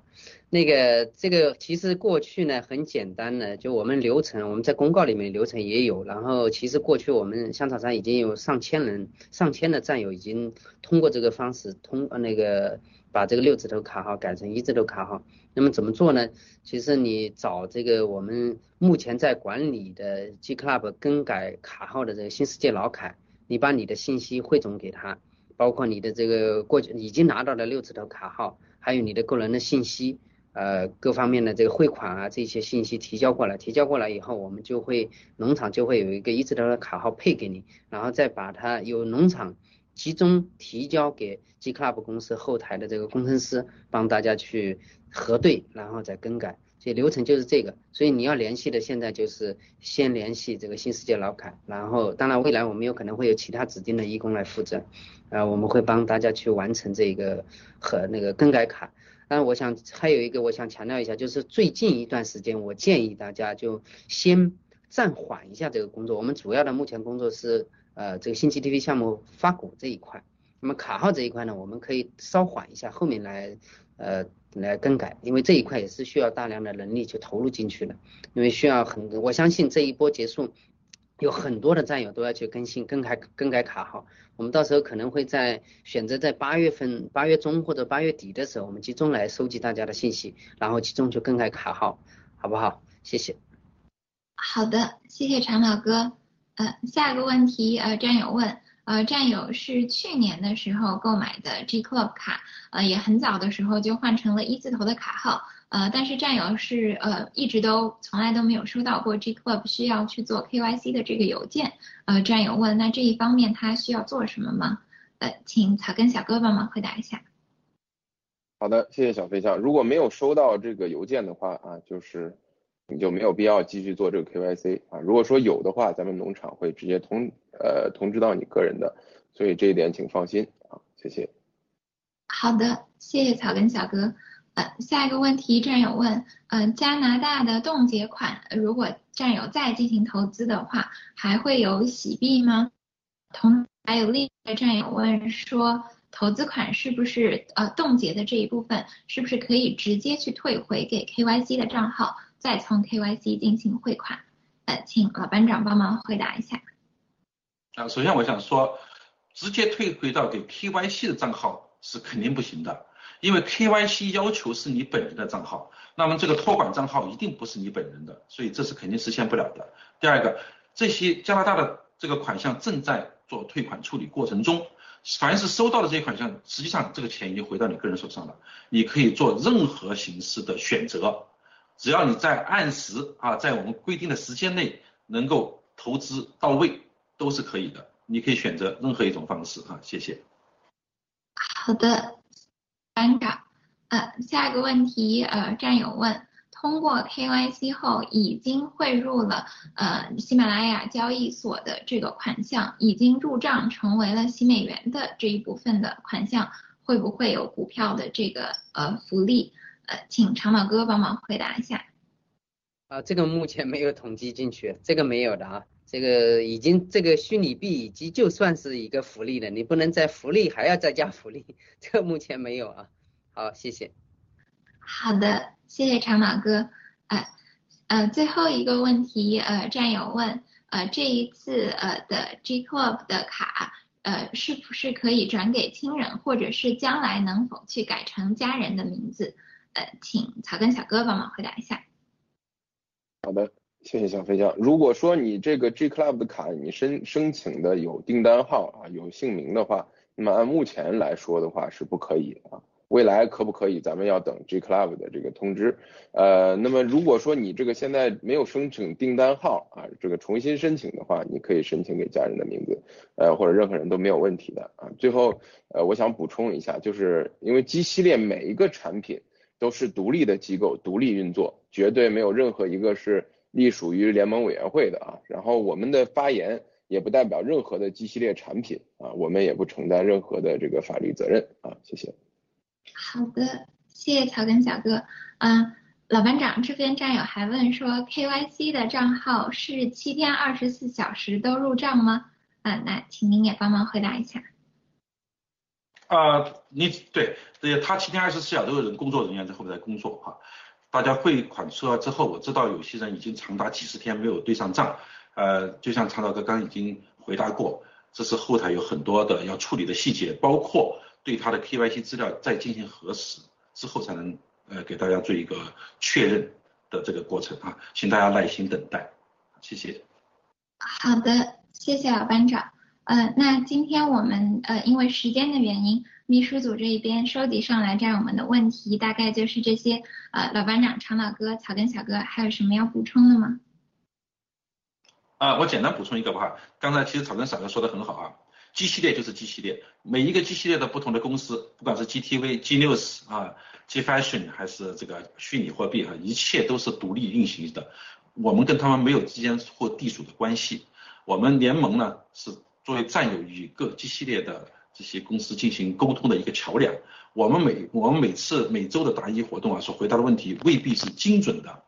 那个这个其实过去呢很简单的，就我们流程我们在公告里面流程也有，然后其实过去我们香草山已经有上千人、上千的战友已经通过这个方式通那个。把这个六字头卡号改成一字头卡号，那么怎么做呢？其实你找这个我们目前在管理的 G Club 更改卡号的这个新世界老凯，你把你的信息汇总给他，包括你的这个过去已经拿到的六字头卡号，还有你的个人的信息，呃，各方面的这个汇款啊这些信息提交过来，提交过来以后，我们就会农场就会有一个一字头的卡号配给你，然后再把它由农场。集中提交给 G Club 公司后台的这个工程师帮大家去核对，然后再更改，所以流程就是这个。所以你要联系的现在就是先联系这个新世界老凯，然后当然未来我们有可能会有其他指定的义工来负责，啊，我们会帮大家去完成这个和那个更改卡。但我想还有一个我想强调一下，就是最近一段时间我建议大家就先暂缓一下这个工作，我们主要的目前工作是。呃，这个新 GTV 项目发股这一块，那么卡号这一块呢，我们可以稍缓一下，后面来呃来更改，因为这一块也是需要大量的人力去投入进去的，因为需要很，我相信这一波结束，有很多的战友都要去更新更改更改卡号，我们到时候可能会在选择在八月份八月中或者八月底的时候，我们集中来收集大家的信息，然后集中去更改卡号，好不好？谢谢。
好的，谢谢长老哥。呃，下一个问题，呃，战友问，呃，战友是去年的时候购买的 G Club 卡，呃，也很早的时候就换成了一字头的卡号，呃，但是战友是呃一直都从来都没有收到过 G Club 需要去做 KYC 的这个邮件，呃，战友问，那这一方面他需要做什么吗？呃，请草根小哥帮忙回答一下。
好的，谢谢小飞象。如果没有收到这个邮件的话啊，就是。你就没有必要继续做这个 KYC 啊。如果说有的话，咱们农场会直接通呃通知到你个人的，所以这一点请放心啊。谢谢。
好的，谢谢草根小哥。呃，下一个问题，战友问，嗯，加拿大的冻结款，如果战友再进行投资的话，还会有洗币吗？同还有另一个战友问说，投资款是不是呃冻结的这一部分，是不是可以直接去退回给 KYC 的账号？再从 KYC 进行汇款，呃，请老班长帮忙回答一下。
啊，首先我想说，直接退回到给 KYC 的账号是肯定不行的，因为 KYC 要求是你本人的账号，那么这个托管账号一定不是你本人的，所以这是肯定实现不了的。第二个，这些加拿大的这个款项正在做退款处理过程中，凡是收到的这些款项，实际上这个钱已经回到你个人手上了，你可以做任何形式的选择，只要你在按时啊，在我们规定的时间内能够投资到位，都是可以的。你可以选择任何一种方式啊，谢谢。
好的，班长，呃，下一个问题，呃，战友问，通过 KYC 后已经汇入了呃喜马拉雅交易所的这个款项，已经入账成为了喜美元的这一部分的款项，会不会有股票的这个呃福利？呃，请长毛哥帮忙回答一下。
啊，这个目前没有统计进去，这个没有的啊。这个已经这个虚拟币以及就算是一个福利了，你不能在福利还要再加福利，这个目前没有啊。好，谢谢。
好的，谢谢长马哥。呃呃，最后一个问题，呃，战友问，呃，这一次呃的 G Club 的卡，呃，是不是可以转给亲人，或者是将来能否去改成家人的名字？呃，请草根小哥帮忙回答一下。
好的。谢谢小飞象。如果说你这个 G Club 的卡你申申请的有订单号啊，有姓名的话，那么按目前来说的话是不可以啊。未来可不可以？咱们要等 G Club 的这个通知。呃，那么如果说你这个现在没有申请订单号啊，这个重新申请的话，你可以申请给家人的名字，呃，或者任何人都没有问题的啊。最后，呃，我想补充一下，就是因为 G 系列每一个产品都是独立的机构，独立运作，绝对没有任何一个是。隶属于联盟委员会的啊，然后我们的发言也不代表任何的 G 系列产品啊，我们也不承担任何的这个法律责任啊，谢谢。
好的，谢谢草根小哥。嗯，老班长这边战友还问说，KYC 的账号是七天二十四小时都入账吗？啊，那请您也帮忙回答一下。
啊，你对对，他七天二十四小时都有人工作人员在后面在工作哈。大家汇款出来之后，我知道有些人已经长达几十天没有对上账，呃，就像常导哥刚已经回答过，这是后台有很多的要处理的细节，包括对他的 KYC 资料再进行核实之后，才能呃给大家做一个确认的这个过程啊，请大家耐心等待，谢谢。
好的，谢谢老班长。呃，那今天我们呃因为时间的原因。秘书组这一边收集上来战友们的问题，大概就是这些。呃，老班长、长老哥、草根小哥，还有什么要补充的吗？
啊，我简单补充一个吧。刚才其实草根小哥说的很好啊，G 系列就是 G 系列，每一个 G 系列的不同的公司，不管是 GTV、G News 啊、G Fashion 还是这个虚拟货币啊，一切都是独立运行的。我们跟他们没有之间或隶属的关系。我们联盟呢是作为占有与各 G 系列的。这些公司进行沟通的一个桥梁。我们每我们每次每周的答疑活动啊，所回答的问题未必是精准的，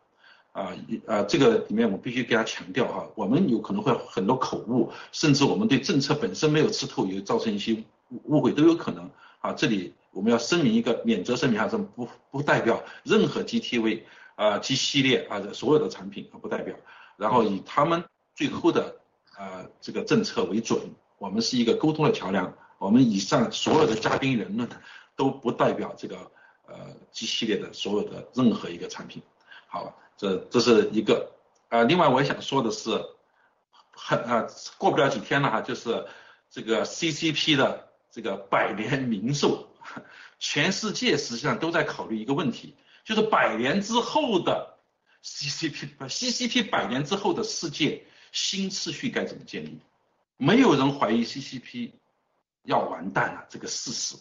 啊啊，这个里面我必须给大家强调哈，我们有可能会很多口误，甚至我们对政策本身没有吃透，也造成一些误会都有可能啊。这里我们要声明一个免责声明哈，这不不代表任何 GTV 啊 G 系列啊所有的产品啊不代表，然后以他们最后的啊这个政策为准，我们是一个沟通的桥梁。我们以上所有的嘉宾言论都不代表这个呃 G 系列的所有的任何一个产品。好，这这是一个。呃，另外我想说的是，很啊过不了几天了哈，就是这个 CCP 的这个百年名寿，全世界实际上都在考虑一个问题，就是百年之后的 CCP，CCP 百年之后的世界新秩序该怎么建立？没有人怀疑 CCP。要完蛋了，这个事实。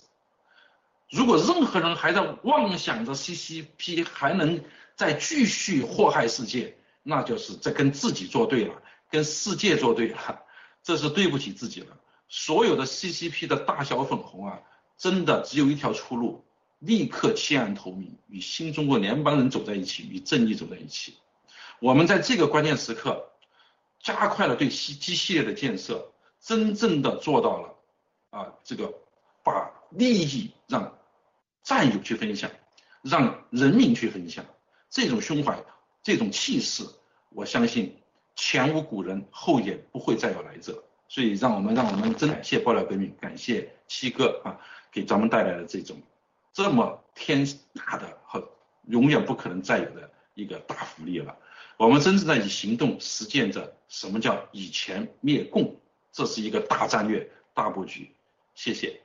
如果任何人还在妄想着 CCP 还能再继续祸害世界，那就是在跟自己作对了，跟世界作对了，这是对不起自己了。所有的 CCP 的大小粉红啊，真的只有一条出路，立刻弃暗投明，与新中国联邦人走在一起，与正义走在一起。我们在这个关键时刻，加快了对 C G 系列的建设，真正的做到了。啊，这个把利益让战友去分享，让人民去分享，这种胸怀，这种气势，我相信前无古人，后也不会再有来者。所以，让我们让我们真感谢爆料革命，感谢七哥啊，给咱们带来的这种这么天大的和永远不可能再有的一个大福利了。我们真正在以行动实践着什么叫以钱灭共，这是一个大战略、大布局。谢谢。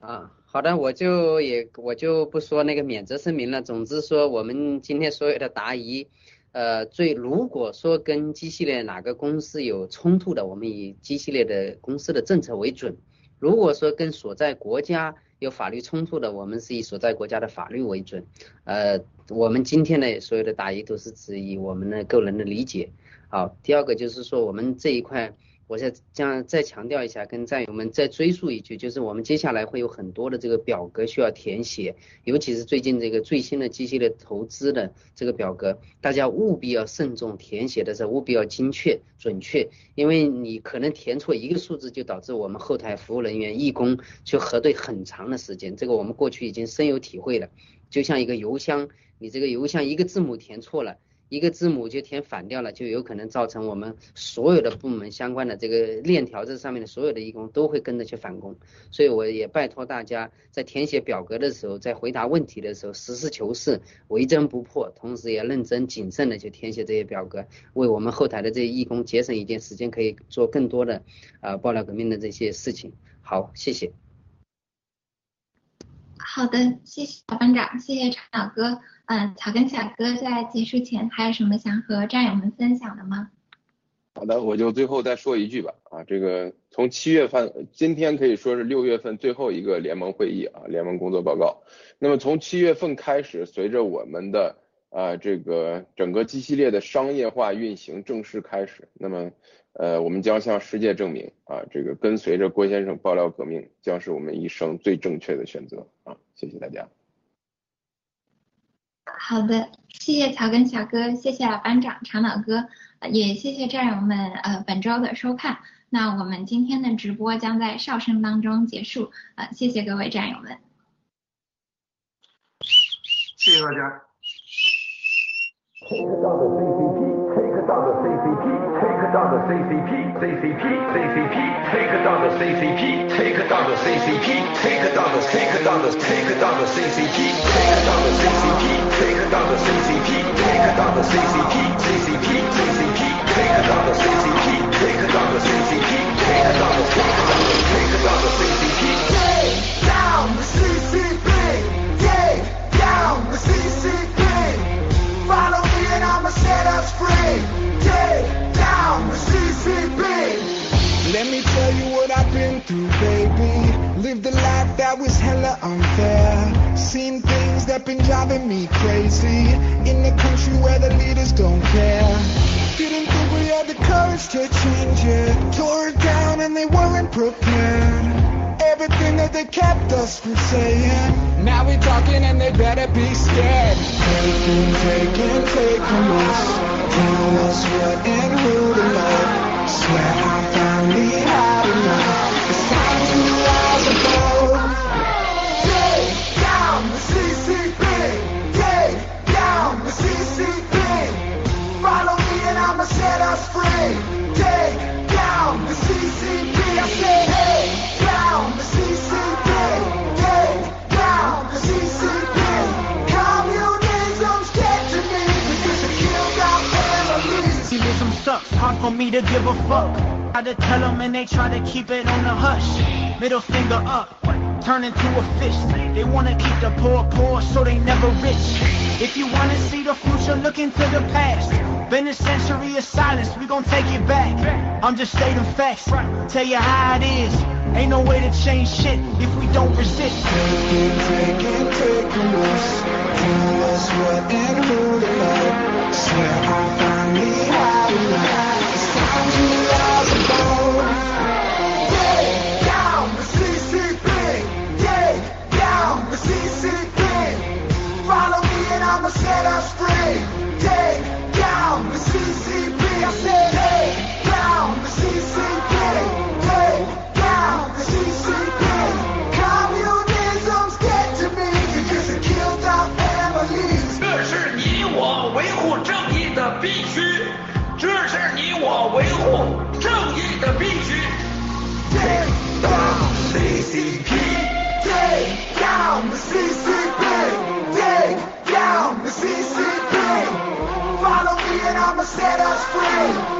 啊，好的，我就也我就不说那个免责声明了。总之说，我们今天所有的答疑，呃，最如果说跟 G 系列哪个公司有冲突的，我们以 G 系列的公司的政策为准；如果说跟所在国家有法律冲突的，我们是以所在国家的法律为准。呃，我们今天的所有的答疑都是指以我们的个人的理解。好，第二个就是说我们这一块。我再将再强调一下，跟战友们再追溯一句，就是我们接下来会有很多的这个表格需要填写，尤其是最近这个最新的机器的投资的这个表格，大家务必要慎重填写的时候务必要精确准确，因为你可能填错一个数字，就导致我们后台服务人员义工去核对很长的时间，这个我们过去已经深有体会了，就像一个邮箱，你这个邮箱一个字母填错了。一个字母就填反掉了，就有可能造成我们所有的部门相关的这个链条这上面的所有的义工都会跟着去返工，所以我也拜托大家在填写表格的时候，在回答问题的时候实事求是、唯真不破，同时也认真谨慎的去填写这些表格，为我们后台的这些义工节省一点时间，可以做更多的呃爆料革命的这些事情。好，谢谢。
好的，谢谢班长，谢谢长岛哥。嗯，草根小哥在结束前还有什么想和战友们分享的吗？
好的，我就最后再说一句吧。啊，这个从七月份，今天可以说是六月份最后一个联盟会议啊，联盟工作报告。那么从七月份开始，随着我们的啊这个整个 G 系列的商业化运行正式开始，那么呃我们将向世界证明啊，这个跟随着郭先生爆料革命将是我们一生最正确的选择啊！谢谢大家。
好的，谢谢草根小哥，谢谢老班长长岛哥，也谢谢战友们呃本周的收看。那我们今天的直播将在哨声当中结束，呃，谢谢各位战友们，
谢谢大家。
down the CCP, take it down the CCP, CCP, CCP, take it down the CCP, take it down the CCP, take it down the, take it down the, take it down the CCP, take it down the CCP, take it down the CCP, take it down the CCP, CCP, CCP, take it down the CCP, take it down the CCP, take it down the, take it down the CCP, take down the CCP, take down the CCP, follow me and I'ma set us free. Let me tell you what I've been through, baby. Lived a life that was hella unfair. Seen things that been driving me crazy. In a country where the leaders don't care. Didn't think we had the courage to change it. Tore it down and they weren't prepared. Everything that they kept us from saying. Now we're talking and they better be scared. Taking, taking, taking us. Tell us what and who to love. Swear I finally had enough. It's time to rise above. Take down the CCP. Take down the CCP. Follow me and I'ma set us free. Take down the CCP. I say, hey,
Communism sucks, hard for me to give a fuck. Try to tell them and they try to keep it on the hush. Middle finger up, turn into a fist. They wanna keep the poor poor so they never rich. If you wanna see the future, look into the past. Been a century of silence, we gon' take it back. I'm just stating facts, tell you how it is. Ain't no way to change shit if we don't resist.
Taking, taking, taking us. Tell us what and who to love. Swear I'll finally had set us free.